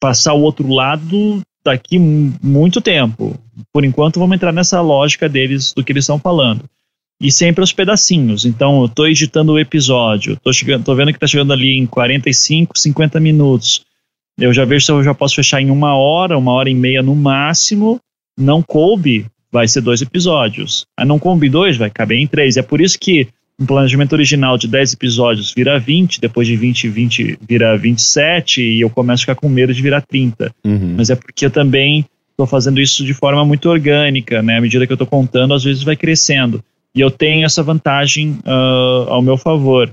passar o outro lado daqui muito tempo. Por enquanto, vamos entrar nessa lógica deles, do que eles estão falando. E sempre aos pedacinhos. Então, eu estou editando o episódio, estou chegando, tô vendo que está chegando ali em 45, 50 minutos. Eu já vejo se eu já posso fechar em uma hora, uma hora e meia no máximo. Não coube, vai ser dois episódios. Ah, não coube dois, vai caber em três. É por isso que um planejamento original de 10 episódios vira 20, depois de 20, 20 vira 27 e eu começo a ficar com medo de virar 30. Uhum. Mas é porque eu também estou fazendo isso de forma muito orgânica, né? À medida que eu estou contando, às vezes vai crescendo. E eu tenho essa vantagem uh, ao meu favor.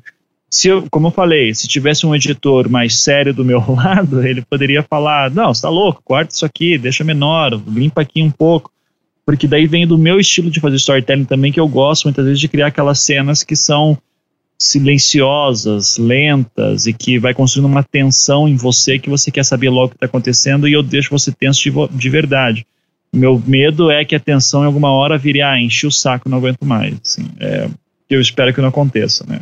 Se eu, como eu falei, se tivesse um editor mais sério do meu lado, ele poderia falar: não, você está louco, corta isso aqui, deixa menor, limpa aqui um pouco porque daí vem do meu estilo de fazer storytelling também, que eu gosto muitas vezes de criar aquelas cenas que são silenciosas, lentas e que vai construindo uma tensão em você que você quer saber logo o que está acontecendo e eu deixo você tenso de, de verdade. Meu medo é que a tensão em alguma hora vire, ah, enchi o saco, não aguento mais. Assim, é, eu espero que não aconteça, né?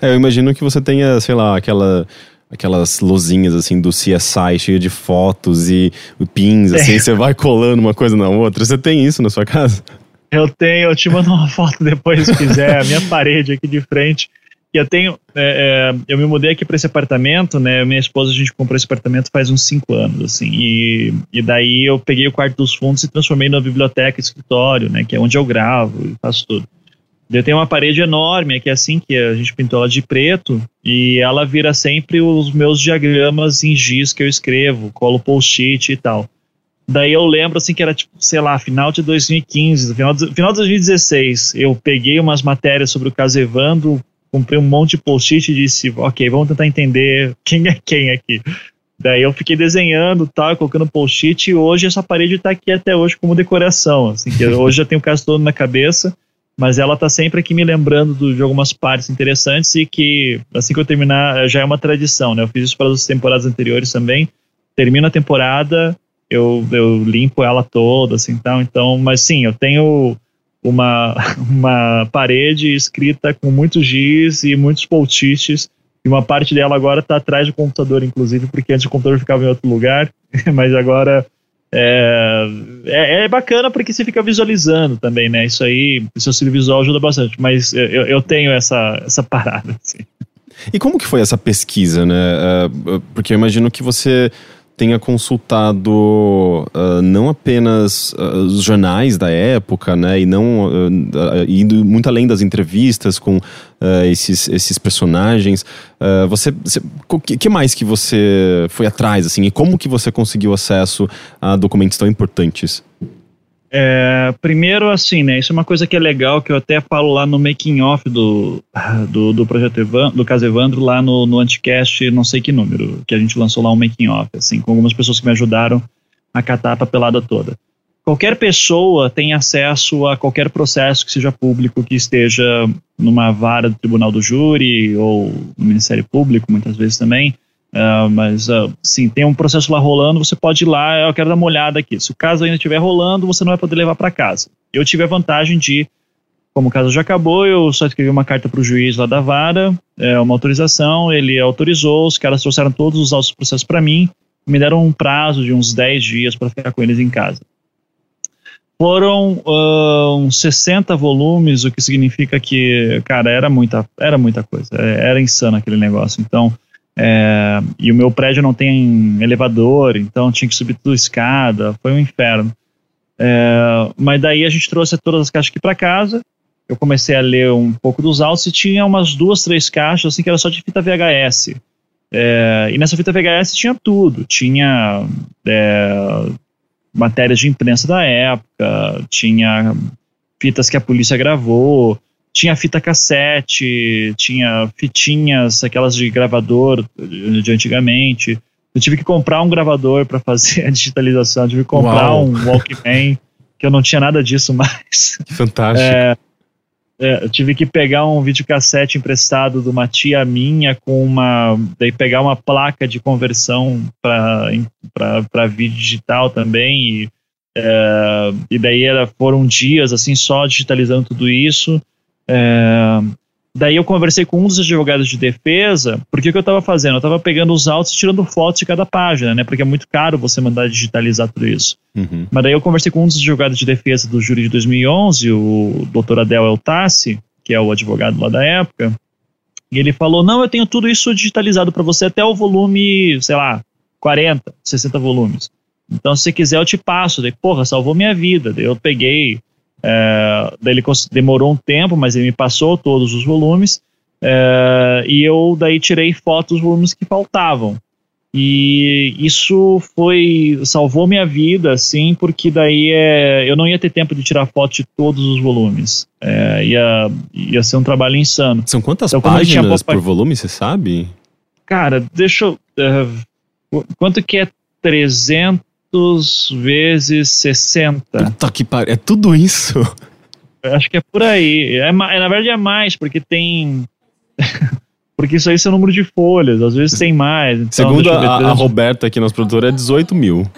É, eu imagino que você tenha, sei lá, aquela aquelas lozinhas assim do CSI cheio de fotos e pins, assim, você vai colando uma coisa na outra. Você tem isso na sua casa? Eu tenho, eu te mando uma foto depois se quiser, a minha parede aqui de frente. E eu tenho, é, é, eu me mudei aqui para esse apartamento, né? Minha esposa, a gente comprou esse apartamento faz uns cinco anos, assim. E, e daí eu peguei o quarto dos fundos e transformei na biblioteca, escritório, né? Que é onde eu gravo e faço tudo. Eu tenho uma parede enorme aqui assim, que a gente pintou ela de preto, e ela vira sempre os meus diagramas em giz que eu escrevo, colo post-it e tal. Daí eu lembro assim que era tipo, sei lá, final de 2015, final de, final de 2016, eu peguei umas matérias sobre o caso Evandro, comprei um monte de post-it e disse, ok, vamos tentar entender quem é quem aqui. Daí eu fiquei desenhando, tal, colocando post-it e hoje essa parede está aqui até hoje como decoração, assim, que hoje já tenho o caso todo na cabeça mas ela tá sempre aqui me lembrando do, de algumas partes interessantes e que assim que eu terminar já é uma tradição, né? Eu fiz isso para as temporadas anteriores também. Termino a temporada, eu, eu limpo ela toda, assim, então, então, mas sim, eu tenho uma, uma parede escrita com muitos giz e muitos post-its, e uma parte dela agora está atrás do computador, inclusive, porque antes o computador ficava em outro lugar, mas agora é, é, é, bacana porque você fica visualizando também, né? Isso aí, o seu visual ajuda bastante, mas eu, eu tenho essa, essa parada, assim. E como que foi essa pesquisa, né? Uh, porque eu imagino que você tenha consultado uh, não apenas uh, os jornais da época, né, e não uh, indo muito além das entrevistas com esses, esses personagens. você, o que, que, mais que você foi atrás, assim, e como que você conseguiu acesso a documentos tão importantes? É, primeiro, assim, né? Isso é uma coisa que é legal, que eu até falo lá no making off do, do, do projeto do caso Evandro, lá no, no Anticast, não sei que número, que a gente lançou lá um making off, assim, com algumas pessoas que me ajudaram a catar a papelada toda. Qualquer pessoa tem acesso a qualquer processo que seja público, que esteja numa vara do Tribunal do Júri ou no Ministério Público, muitas vezes também, Uh, mas, uh, sim, tem um processo lá rolando, você pode ir lá, eu quero dar uma olhada aqui. Se o caso ainda estiver rolando, você não vai poder levar para casa. Eu tive a vantagem de, como o caso já acabou, eu só escrevi uma carta para o juiz lá da vara, é, uma autorização, ele autorizou, os caras trouxeram todos os autos do processo para mim, me deram um prazo de uns 10 dias para ficar com eles em casa. Foram uh, uns 60 volumes, o que significa que, cara, era muita, era muita coisa, era insano aquele negócio. Então, é, e o meu prédio não tem elevador, então tinha que subir tudo escada, foi um inferno. É, mas daí a gente trouxe todas as caixas aqui para casa. Eu comecei a ler um pouco dos autos e tinha umas duas, três caixas assim que era só de fita VHS. É, e nessa fita VHS tinha tudo, tinha é, matérias de imprensa da época, tinha fitas que a polícia gravou, tinha fita cassete, tinha fitinhas, aquelas de gravador de antigamente. Eu tive que comprar um gravador para fazer a digitalização, eu tive que comprar Uau. um Walkman, que eu não tinha nada disso mais. Fantástico. É, é, eu tive que pegar um videocassete emprestado de uma tia minha com uma. Daí pegar uma placa de conversão para vídeo digital também. E, é, e daí era, foram dias assim só digitalizando tudo isso. É, daí eu conversei com um dos advogados de defesa, porque o que eu estava fazendo? Eu estava pegando os autos e tirando fotos de cada página, né? Porque é muito caro você mandar digitalizar tudo isso. Uhum. Mas daí eu conversei com um dos advogados de defesa do júri de 2011, o doutor Adel Eltassi, que é o advogado lá da época, e ele falou: Não, eu tenho tudo isso digitalizado para você até o volume, sei lá, 40, 60 volumes. Então, se você quiser, eu te passo. Daí, porra, salvou minha vida. Daí eu peguei é, daí ele demorou um tempo, mas ele me passou todos os volumes. É, e eu daí tirei fotos dos volumes que faltavam. E isso foi salvou minha vida, assim, porque daí é, eu não ia ter tempo de tirar foto de todos os volumes. É, ia, ia ser um trabalho insano. São quantas então, páginas por volume, você sabe? Cara, deixa eu. Uh, quanto que é 300? Vezes 60. Puta que pariu, é tudo isso? Acho que é por aí. É, na verdade é mais, porque tem. porque isso aí é o número de folhas, às vezes tem mais. Então, Segundo a, a, Roberta aqui, nosso produtor, é 18 mil.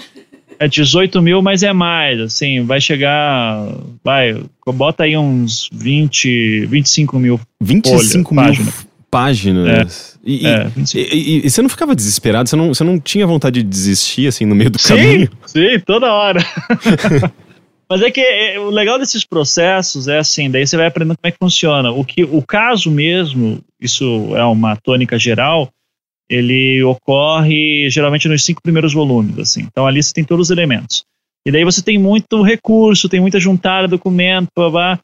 É 18 mil, mas é mais, assim, vai chegar, vai, bota aí uns 20, 25 mil 25 folhas, mil página páginas. É, e, é, e, e, e, você não ficava desesperado? Você não, você não tinha vontade de desistir, assim, no meio do sim, caminho? Sim, toda hora. Mas é que é, o legal desses processos é assim, daí você vai aprendendo como é que funciona. O, que, o caso mesmo, isso é uma tônica geral, ele ocorre geralmente nos cinco primeiros volumes, assim. Então ali você tem todos os elementos. E daí você tem muito recurso, tem muita juntada, documento, blá, blá,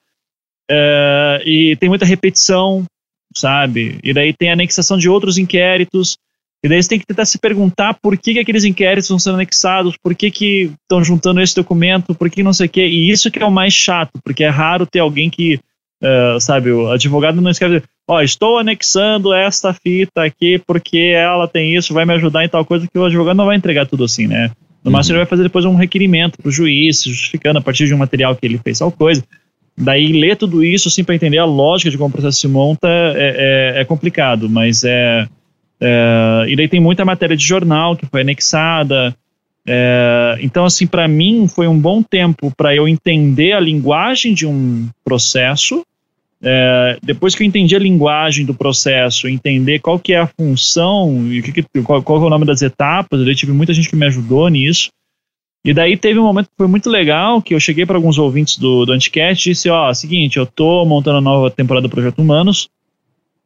é, e tem muita repetição, sabe? E daí tem a anexação de outros inquéritos, e daí você tem que tentar se perguntar por que, que aqueles inquéritos estão sendo anexados, por que estão juntando esse documento, por que não sei o quê. E isso que é o mais chato, porque é raro ter alguém que, uh, sabe, o advogado não escreve, ó, oh, estou anexando esta fita aqui porque ela tem isso, vai me ajudar em tal coisa, que o advogado não vai entregar tudo assim, né? No máximo uhum. ele vai fazer depois um requerimento para o juiz, justificando a partir de um material que ele fez tal coisa. Daí ler tudo isso assim para entender a lógica de como o processo se monta é, é, é complicado, mas é, é, e daí tem muita matéria de jornal que foi anexada. É, então, assim, para mim foi um bom tempo para eu entender a linguagem de um processo. É, depois que eu entendi a linguagem do processo, entender qual que é a função e que, qual, qual é o nome das etapas, eu tive muita gente que me ajudou nisso. E daí teve um momento que foi muito legal, que eu cheguei para alguns ouvintes do, do Anticast e disse, ó, seguinte, eu tô montando a nova temporada do Projeto Humanos,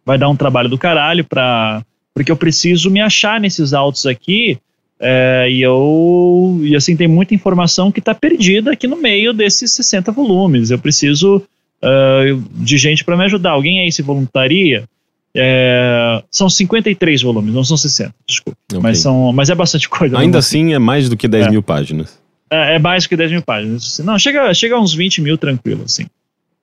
vai dar um trabalho do caralho pra... Porque eu preciso me achar nesses autos aqui, é, e eu... E assim, tem muita informação que tá perdida aqui no meio desses 60 volumes. Eu preciso uh, de gente para me ajudar. Alguém aí se voluntaria? É, são 53 volumes, não são 60, desculpa. Okay. Mas, são, mas é bastante coisa. Ainda assim é mais do que 10 é. mil páginas. É, é, mais do que 10 mil páginas. Não, chega, chega a uns 20 mil tranquilo, assim.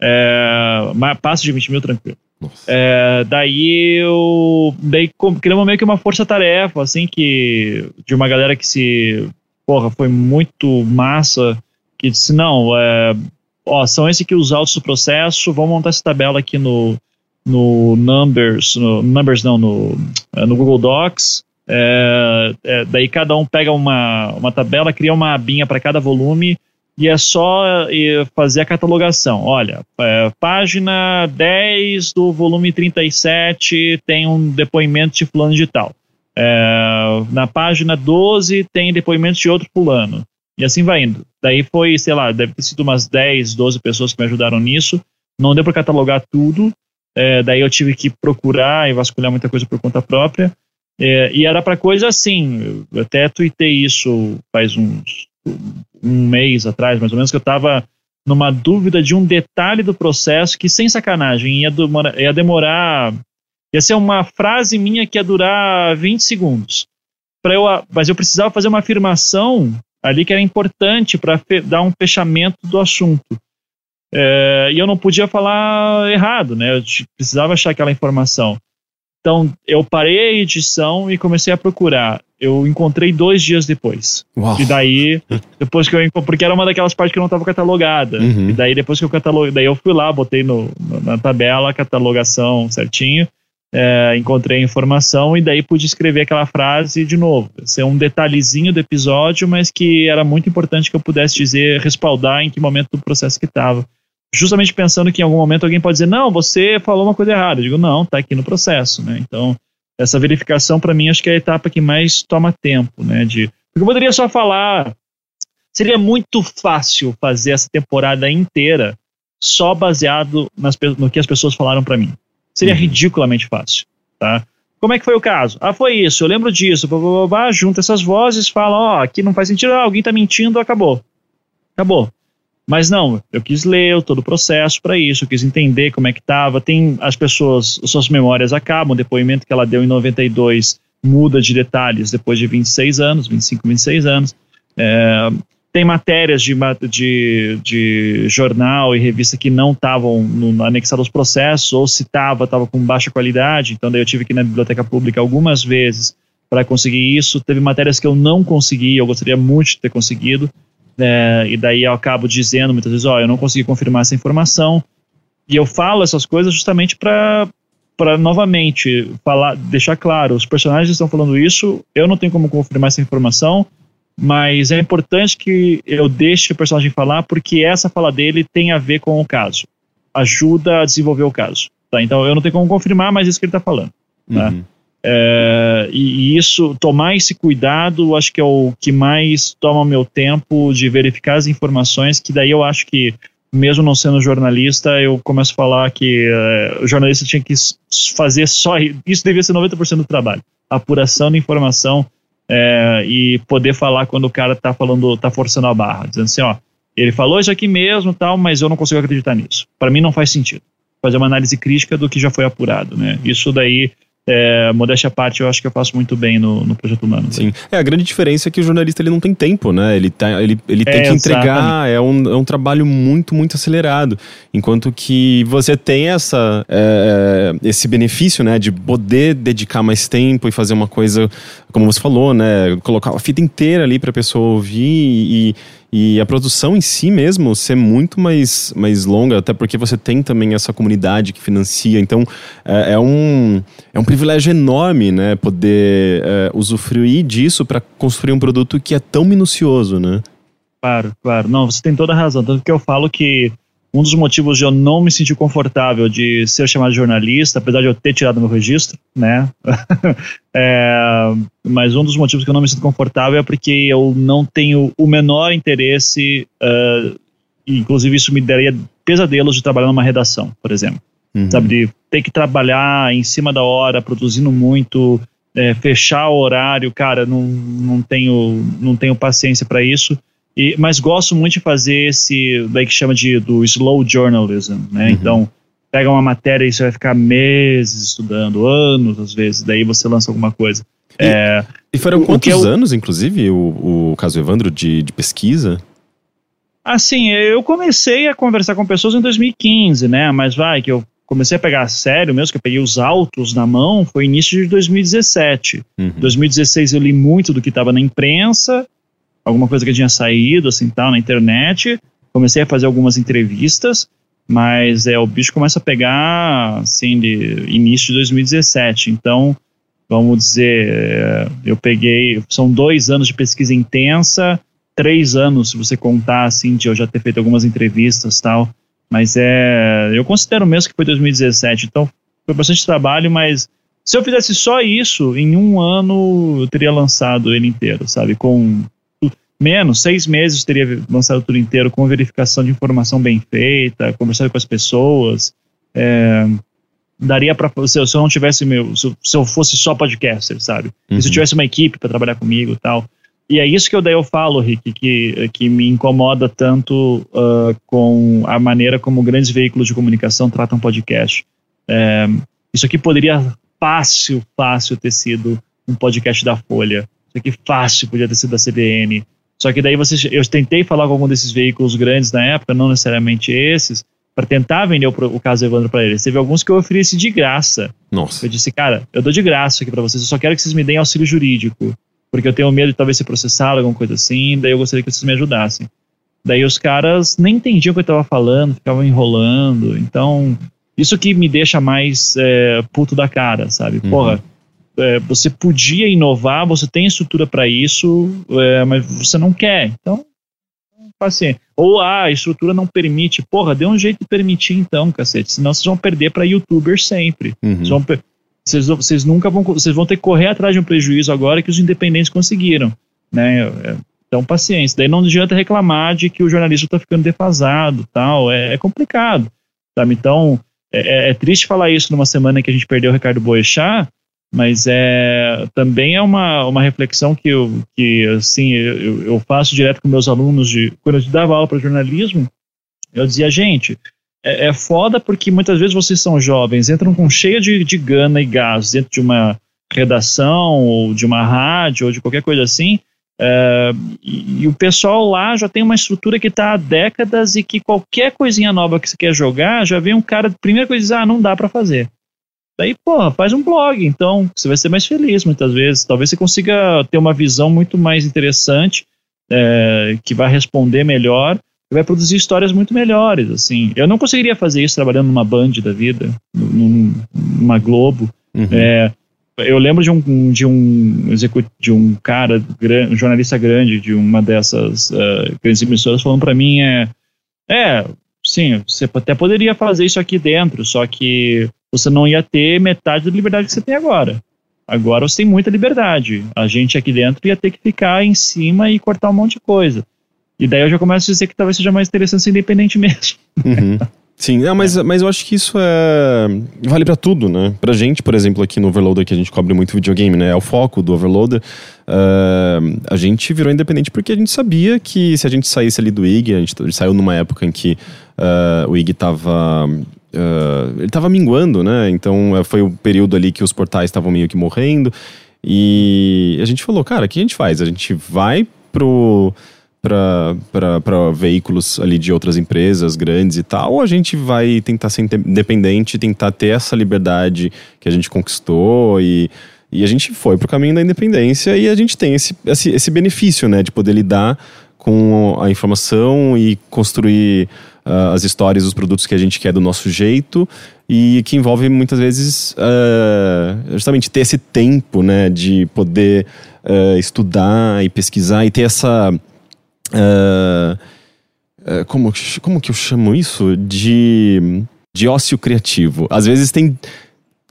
É, passa de 20 mil tranquilo. É, daí eu daí criamos meio que uma força-tarefa, assim, que de uma galera que se, porra, foi muito massa, que disse, não, é, ó, são esses aqui os autos do processo, vamos montar essa tabela aqui no, no Numbers, no, Numbers não, no, é, no Google Docs. É, é, daí cada um pega uma, uma tabela, cria uma abinha para cada volume e é só fazer a catalogação. Olha, é, página 10 do volume 37 tem um depoimento de fulano de tal. É, na página 12 tem depoimento de outro fulano. E assim vai indo. Daí foi, sei lá, deve ter sido umas 10, 12 pessoas que me ajudaram nisso. Não deu para catalogar tudo, é, daí eu tive que procurar e vasculhar muita coisa por conta própria. É, e era para coisa assim, eu até tuitei isso faz uns um mês atrás, mais ou menos, que eu estava numa dúvida de um detalhe do processo que, sem sacanagem, ia demorar, ia demorar ia ser uma frase minha que ia durar 20 segundos. Eu, mas eu precisava fazer uma afirmação ali que era importante para dar um fechamento do assunto. É, e eu não podia falar errado, né? Eu precisava achar aquela informação. Então, eu parei a edição e comecei a procurar. Eu encontrei dois dias depois. Uau. E daí, depois que eu porque era uma daquelas partes que não estava catalogada. Uhum. E daí, depois que eu cataloguei, daí eu fui lá, botei no, na tabela a catalogação certinho, é, encontrei a informação e daí pude escrever aquela frase de novo. Ser um detalhezinho do episódio, mas que era muito importante que eu pudesse dizer, respaldar em que momento do processo que estava justamente pensando que em algum momento alguém pode dizer, não, você falou uma coisa errada. Eu digo, não, está aqui no processo, né? Então, essa verificação, para mim, acho que é a etapa que mais toma tempo, né? De, porque eu poderia só falar, seria muito fácil fazer essa temporada inteira só baseado nas, no que as pessoas falaram para mim. Seria uhum. ridiculamente fácil, tá? Como é que foi o caso? Ah, foi isso, eu lembro disso, blá, blá, blá, junta essas vozes, fala, ó, oh, aqui não faz sentido, ah, alguém tá mentindo, acabou. Acabou. Mas não, eu quis ler todo o processo para isso, eu quis entender como é que estava. Tem as pessoas, suas memórias acabam, o depoimento que ela deu em 92 muda de detalhes depois de 26 anos, 25, 26 anos. É, tem matérias de, de, de, jornal e revista que não estavam anexadas aos processos, ou se estava, estava com baixa qualidade, então daí eu tive que ir na biblioteca pública algumas vezes para conseguir isso. Teve matérias que eu não consegui, eu gostaria muito de ter conseguido, é, e daí eu acabo dizendo muitas vezes, ó, oh, eu não consegui confirmar essa informação. E eu falo essas coisas justamente para para novamente falar, deixar claro, os personagens estão falando isso, eu não tenho como confirmar essa informação, mas é importante que eu deixe o personagem falar porque essa fala dele tem a ver com o caso, ajuda a desenvolver o caso. Tá? Então eu não tenho como confirmar, mas é isso que ele está falando. Tá? Uhum. É, e, isso, tomar esse cuidado, acho que é o que mais toma meu tempo de verificar as informações, que daí eu acho que, mesmo não sendo jornalista, eu começo a falar que é, o jornalista tinha que fazer só isso, devia ser 90% do trabalho, apuração da informação é, e poder falar quando o cara tá falando, tá forçando a barra, dizendo assim, ó, ele falou isso aqui mesmo, tal, mas eu não consigo acreditar nisso. Para mim não faz sentido. Fazer uma análise crítica do que já foi apurado, né? Isso daí é, modéstia à parte, eu acho que eu faço muito bem no, no Projeto Humano. Sim. É, a grande diferença é que o jornalista ele não tem tempo, né? Ele, tá, ele, ele tem é, que entregar, é um, é um trabalho muito, muito acelerado. Enquanto que você tem essa, é, esse benefício, né? De poder dedicar mais tempo e fazer uma coisa, como você falou, né? Colocar a fita inteira ali para a pessoa ouvir e e a produção em si mesmo ser muito mais, mais longa, até porque você tem também essa comunidade que financia. Então, é, é um, é um privilégio enorme, né? Poder é, usufruir disso para construir um produto que é tão minucioso, né? Claro, claro. Não, você tem toda a razão. Tanto que eu falo que um dos motivos de eu não me sentir confortável de ser chamado de jornalista, apesar de eu ter tirado meu registro, né? é, mas um dos motivos que eu não me sinto confortável é porque eu não tenho o menor interesse, uh, inclusive isso me daria pesadelos de trabalhar numa redação, por exemplo. Uhum. Sabe, de ter que trabalhar em cima da hora, produzindo muito, é, fechar o horário, cara, não, não, tenho, não tenho paciência para isso. E, mas gosto muito de fazer esse, daí que chama de do slow journalism, né? Uhum. Então, pega uma matéria e você vai ficar meses estudando, anos às vezes, daí você lança alguma coisa. E, é, e foram quantos eu, anos, inclusive, o, o caso Evandro, de, de pesquisa? Assim, eu comecei a conversar com pessoas em 2015, né? Mas vai, que eu comecei a pegar a sério mesmo, que eu peguei os autos na mão, foi início de 2017. Uhum. 2016 eu li muito do que estava na imprensa, alguma coisa que tinha saído, assim, tal, na internet. Comecei a fazer algumas entrevistas, mas é, o bicho começa a pegar, assim, de início de 2017. Então, vamos dizer, é, eu peguei, são dois anos de pesquisa intensa, três anos, se você contar, assim, de eu já ter feito algumas entrevistas tal. Mas é, eu considero mesmo que foi 2017. Então, foi bastante trabalho, mas se eu fizesse só isso, em um ano eu teria lançado ele inteiro, sabe? Com menos, seis meses teria lançado tudo inteiro com verificação de informação bem feita, conversando com as pessoas. É, daria para se, eu não tivesse meu, se, se, eu fosse só podcaster, sabe? Uhum. E se eu uhum. tivesse uma equipe para trabalhar comigo, tal. E é isso que eu daí eu falo, Rick, que, que me incomoda tanto uh, com a maneira como grandes veículos de comunicação tratam podcast. É, isso aqui poderia fácil, fácil ter sido um podcast da Folha. Isso aqui fácil podia ter sido da CBN. Só que daí você, eu tentei falar com algum desses veículos grandes na época, não necessariamente esses, para tentar vender o, o caso Evandro para eles. Teve alguns que eu ofereci de graça. Nossa. Eu disse, cara, eu dou de graça aqui para vocês, eu só quero que vocês me deem auxílio jurídico, porque eu tenho medo de talvez ser processado, alguma coisa assim, daí eu gostaria que vocês me ajudassem. Daí os caras nem entendiam o que eu estava falando, ficavam enrolando. Então, isso que me deixa mais é, puto da cara, sabe? Uhum. É, você podia inovar, você tem estrutura para isso, é, mas você não quer. Então, paciência. Ou ah, a estrutura não permite. Porra, dê um jeito de permitir então, cacete. Senão vocês vão perder para youtubers sempre. Uhum. Vocês, vão, vocês, vocês, nunca vão. Vocês vão ter que correr atrás de um prejuízo agora que os independentes conseguiram. Né? É, então, paciência. Daí não adianta reclamar de que o jornalista está ficando defasado tal. É, é complicado. Sabe? Então, é, é, é, triste falar isso numa semana que a gente perdeu o Ricardo Boechat, mas é também é uma, uma reflexão que eu, que, assim, eu, eu faço direto com meus alunos de quando eu dava aula para jornalismo, eu dizia, gente, é, é foda porque muitas vezes vocês são jovens, entram com cheia de, de gana e gás dentro de uma redação ou de uma rádio ou de qualquer coisa assim, é, e, e, o pessoal lá já tem uma estrutura que está há décadas e que qualquer coisinha nova que você quer jogar, já vem um cara, primeira coisa diz, ah, não dá para fazer. Daí, porra, faz um blog, então você vai ser mais feliz muitas vezes. Talvez você consiga ter uma visão muito mais interessante, é, que vai responder melhor e vai produzir histórias muito melhores. Assim, eu não conseguiria fazer isso trabalhando numa Band da vida, numa Globo. Uhum. É, eu lembro de um de um de um cara, um jornalista grande de uma dessas uh, grandes emissoras falando para mim é é sim, você até poderia fazer isso aqui dentro, só que você não ia ter metade da liberdade que você tem agora. Agora você tem muita liberdade. A gente aqui dentro ia ter que ficar em cima e cortar um monte de coisa. E daí eu já começo a dizer que talvez seja mais interessante ser independente mesmo. Uhum. Sim, não, mas, é. mas eu acho que isso é. Vale para tudo, né? Pra gente, por exemplo, aqui no Overloader, que a gente cobre muito videogame, né? É o foco do Overloader. Uh, a gente virou independente porque a gente sabia que se a gente saísse ali do IG, a gente, saiu numa época em que uh, o IG tava Uh, ele estava minguando, né? Então uh, foi o período ali que os portais estavam meio que morrendo. E a gente falou, cara, o que a gente faz? A gente vai pro para veículos ali de outras empresas grandes e tal, ou a gente vai tentar ser independente, tentar ter essa liberdade que a gente conquistou e, e a gente foi pro caminho da independência e a gente tem esse, esse, esse benefício, né, de poder lidar com a informação e construir uh, as histórias, os produtos que a gente quer do nosso jeito e que envolve muitas vezes uh, justamente ter esse tempo, né, de poder uh, estudar e pesquisar e ter essa como, como que eu chamo isso? De, de ócio criativo. Às vezes tem,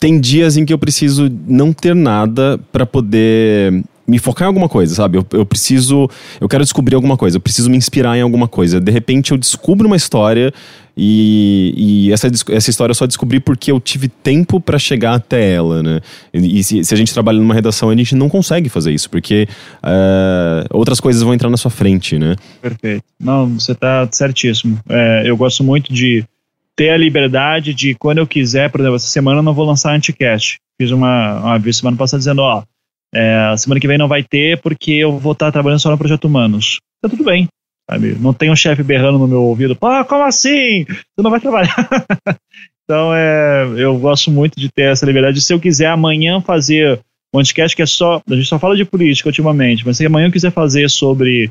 tem dias em que eu preciso não ter nada para poder me focar em alguma coisa, sabe? Eu, eu preciso. Eu quero descobrir alguma coisa, eu preciso me inspirar em alguma coisa. De repente eu descubro uma história e, e essa, essa história eu só descobri porque eu tive tempo para chegar até ela, né? E, e se, se, a gente trabalha numa redação, a gente não consegue fazer isso, porque uh, outras coisas vão entrar na sua frente, né? Perfeito. Não, você tá certíssimo. É, eu gosto muito de ter a liberdade de, quando eu quiser, por exemplo, essa semana eu não vou lançar anticast. Fiz uma, uma semana passada dizendo, ó, é, semana que vem não vai ter porque eu vou estar trabalhando só no Projeto Humanos. Tá tudo bem, sabe? Não tem um chefe berrando no meu ouvido, pô, como assim? Tu não vai trabalhar. então, é, eu gosto muito de ter essa liberdade. Se eu quiser amanhã fazer um podcast que é só. A gente só fala de política ultimamente, mas se amanhã eu quiser fazer sobre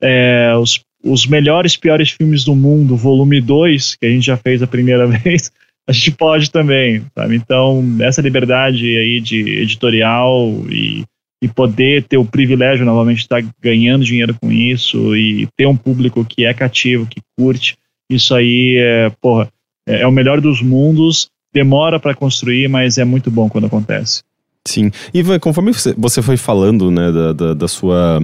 é, os, os melhores piores filmes do mundo, volume 2, que a gente já fez a primeira vez, a gente pode também, sabe? Então, essa liberdade aí de editorial e, e poder ter o privilégio novamente de estar ganhando dinheiro com isso e ter um público que é cativo, que curte, isso aí é, porra, é, é o melhor dos mundos, demora para construir, mas é muito bom quando acontece. Sim, e conforme você foi falando, né, da, da, da sua...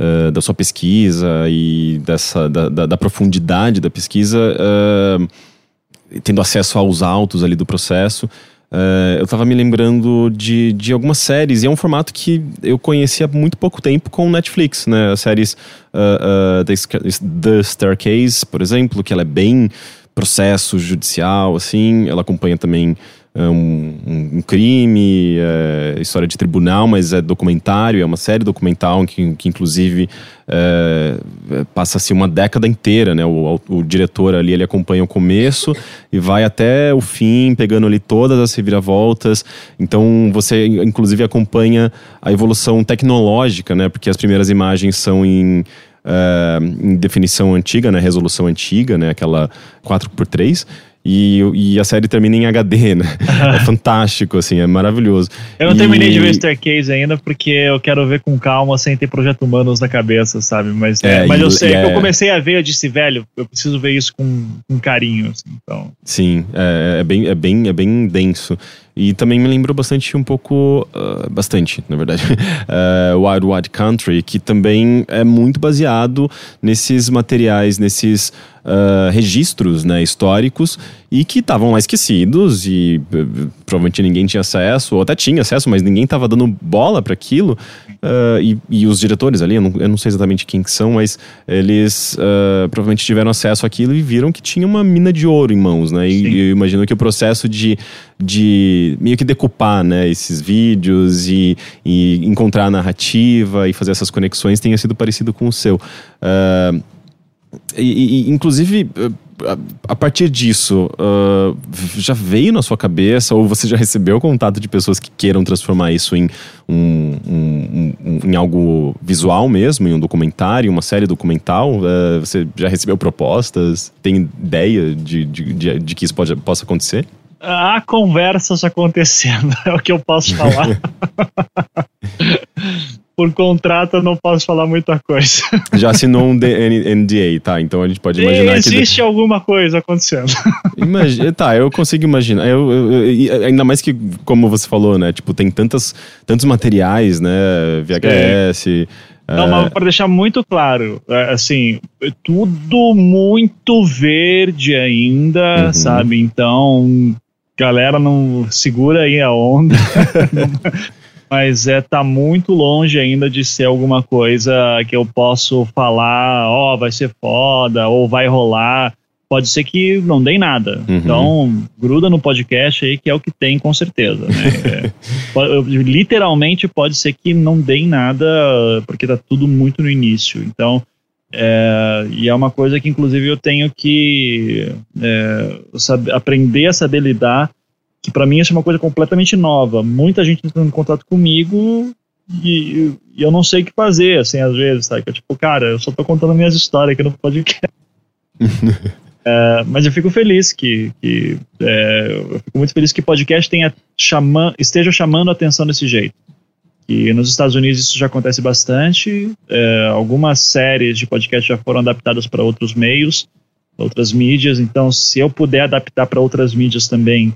Uh, da sua pesquisa e dessa, da, da, da profundidade da pesquisa, uh, tendo acesso aos autos ali do processo. Uh, eu estava me lembrando de, de algumas séries, e é um formato que eu conheci há muito pouco tempo com Netflix, né? As séries uh, uh, The, Staircase, por exemplo, que ela é bem processo judicial, assim, ela acompanha também um, um, crime, é, história de tribunal, mas é documentário, é uma série documental que, que inclusive é, passa-se uma década inteira, né? O, o, o, diretor ali ele acompanha o começo e vai até o fim, pegando ali todas as reviravoltas. Então você inclusive acompanha a evolução tecnológica, né? Porque as primeiras imagens são em Uh, em definição antiga, né, resolução antiga, né, aquela 4x3, e, e a série termina em HD, né? é fantástico, assim, é maravilhoso. Eu não e... terminei de ver Staircase ainda porque eu quero ver com calma sem ter Projeto Humanos na cabeça, sabe? Mas, é, mas eu sei, é... que eu comecei a ver, eu disse, velho, eu preciso ver isso com, com carinho, assim, então... Sim, é, é, bem, é, bem, é bem denso. E também me lembrou bastante um pouco, uh, bastante, na verdade, uh, Wild Wild Country, que também é muito baseado nesses materiais, nesses uh, registros né, históricos e que estavam lá esquecidos e uh, provavelmente ninguém tinha acesso, ou até tinha acesso, mas ninguém estava dando bola para aquilo. Uh, e, e, os diretores ali, eu não, eu não, sei exatamente quem que são, mas eles uh, provavelmente tiveram acesso àquilo e viram que tinha uma mina de ouro em mãos, né? E, e eu imagino que o processo de, de meio que decupar né, esses vídeos e, e encontrar a narrativa e fazer essas conexões tenha sido parecido com o seu. Uh, e, e, inclusive, a, a, partir disso, uh, já veio na sua cabeça ou você já recebeu contato de pessoas que queiram transformar isso em, um, um, um, em algo visual mesmo, em um documentário, uma série documental? Uh, você já recebeu propostas? Tem ideia de, de, de, de que isso pode, possa acontecer? Há conversas acontecendo, é o que eu posso falar. por contrato eu não posso falar muita coisa. Já assinou um NDA, tá? Então a gente pode imaginar Existe que... Existe alguma coisa acontecendo. Imagina, tá, eu consigo imaginar. Eu, eu, eu, ainda mais que, como você falou, né? Tipo, tem tantas, tantos materiais, né? VHS... Não, mas para deixar muito claro, assim, tudo muito verde ainda, uhum. sabe? Então, galera, não segura aí a onda. mas é tá muito longe ainda de ser alguma coisa que eu posso falar, ó, oh, vai ser foda ou vai rolar. Pode ser que não dê nada. Uhum. Então, gruda no podcast aí que é o que tem com certeza. Né? é, literalmente pode ser que não dê nada porque tá tudo muito no início. Então, é, e é uma coisa que inclusive eu tenho que é, saber, aprender a saber lidar que para mim isso é uma coisa completamente nova. Muita gente entrando em contato comigo e, e, eu não sei o que fazer, assim, às vezes, sabe? Que, tipo, cara, eu só tô contando minhas histórias aqui no podcast. é, mas eu fico feliz que, que é, eu fico muito feliz que o podcast tenha chama, esteja chamando a atenção desse jeito. E nos Estados Unidos isso já acontece bastante. É, algumas séries de podcast já foram adaptadas para outros meios, outras mídias. Então, se eu puder adaptar para outras mídias também,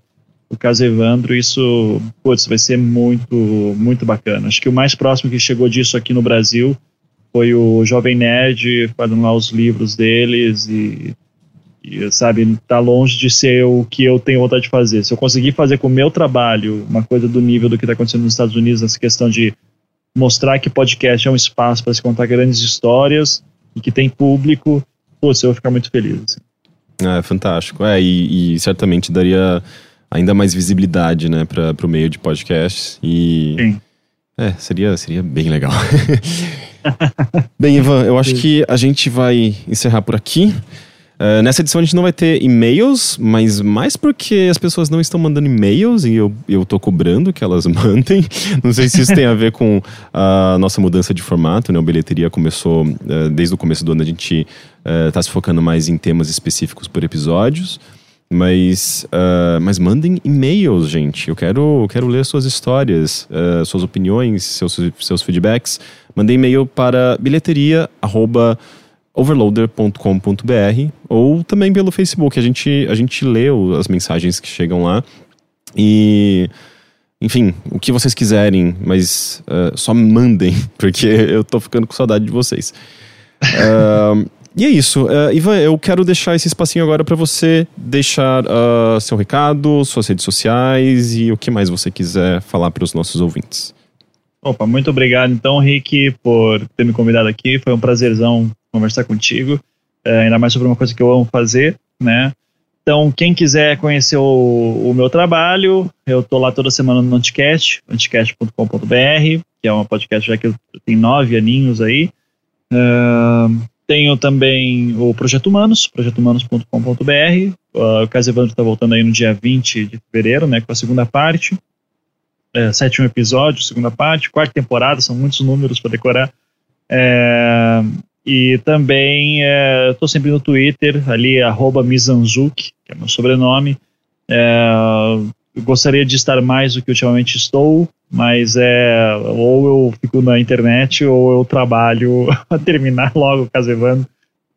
o caso Evandro, isso putz, vai ser muito, muito bacana. Acho que o mais próximo que chegou disso aqui no Brasil foi o Jovem Nerd fazendo lá os livros deles e, e, sabe, tá longe de ser o que eu tenho vontade de fazer. Se eu conseguir fazer com o meu trabalho uma coisa do nível do que está acontecendo nos Estados Unidos, nessa questão de mostrar que podcast é um espaço para se contar grandes histórias e que tem público, putz, eu vou ficar muito feliz. Assim. É, fantástico. É, e, e certamente daria ainda mais visibilidade, né, para o meio de podcasts. E. Sim. É, seria, seria bem legal. bem, Ivan, eu acho que a gente vai encerrar por aqui. Uh, nessa edição a gente não vai ter e-mails, mas mais porque as pessoas não estão mandando e-mails e eu, eu tô cobrando que elas mandem. Não sei se isso tem a ver com a nossa mudança de formato, né? A bilheteria começou, uh, desde o começo do ano a gente uh, tá se focando mais em temas específicos por episódios. Mas, uh, mas mandem e-mails, gente. Eu quero, eu quero ler suas histórias, uh, suas opiniões, seus, seus feedbacks. Mandem e-mail para bilheteria.overloader.com.br ou também pelo Facebook. A gente, a gente lê as mensagens que chegam lá. E, enfim, o que vocês quiserem, mas uh, só mandem, porque eu tô ficando com saudade de vocês. Uh, E é isso. Uh, Ivan, eu quero deixar esse espacinho agora para você deixar uh, seu recado, suas redes sociais e o que mais você quiser falar para os nossos ouvintes. Opa, muito obrigado então, Rick, por ter me convidado aqui. Foi um prazerzão conversar contigo, uh, ainda mais sobre uma coisa que eu amo fazer, né? Então, quem quiser conhecer o, o meu trabalho, eu tô lá toda semana no Anticast, anticast.com.br, que é uma podcast já que tem nove aninhos aí. Tenho também o Projeto Humanos, projetohumanos.com.br. Uh, o Caso Evandro está voltando aí no dia 20 de fevereiro, né, com a segunda parte. É, sétimo episódio, segunda parte, quarta temporada, são muitos números para decorar. É, e também estou é, sempre no Twitter, ali, arroba Mizanzuki, que é meu sobrenome. É, gostaria de estar mais do que ultimamente estou, mas é ou eu fico na internet ou eu trabalho a terminar logo o Casevando.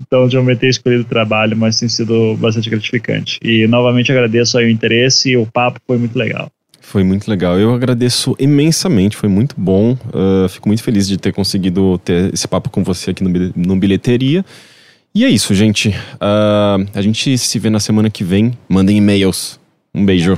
Então, de momento, ter escolhido o trabalho, mas tem sido bastante gratificante. E novamente agradeço aí o interesse e o papo foi muito legal. Foi muito legal. Eu agradeço imensamente, foi muito bom. Uh, fico muito feliz de ter conseguido ter esse papo com você aqui no, no Bilheteria. E é isso, gente. Uh, a gente se vê na semana que vem. Mandem e-mails. Um beijo.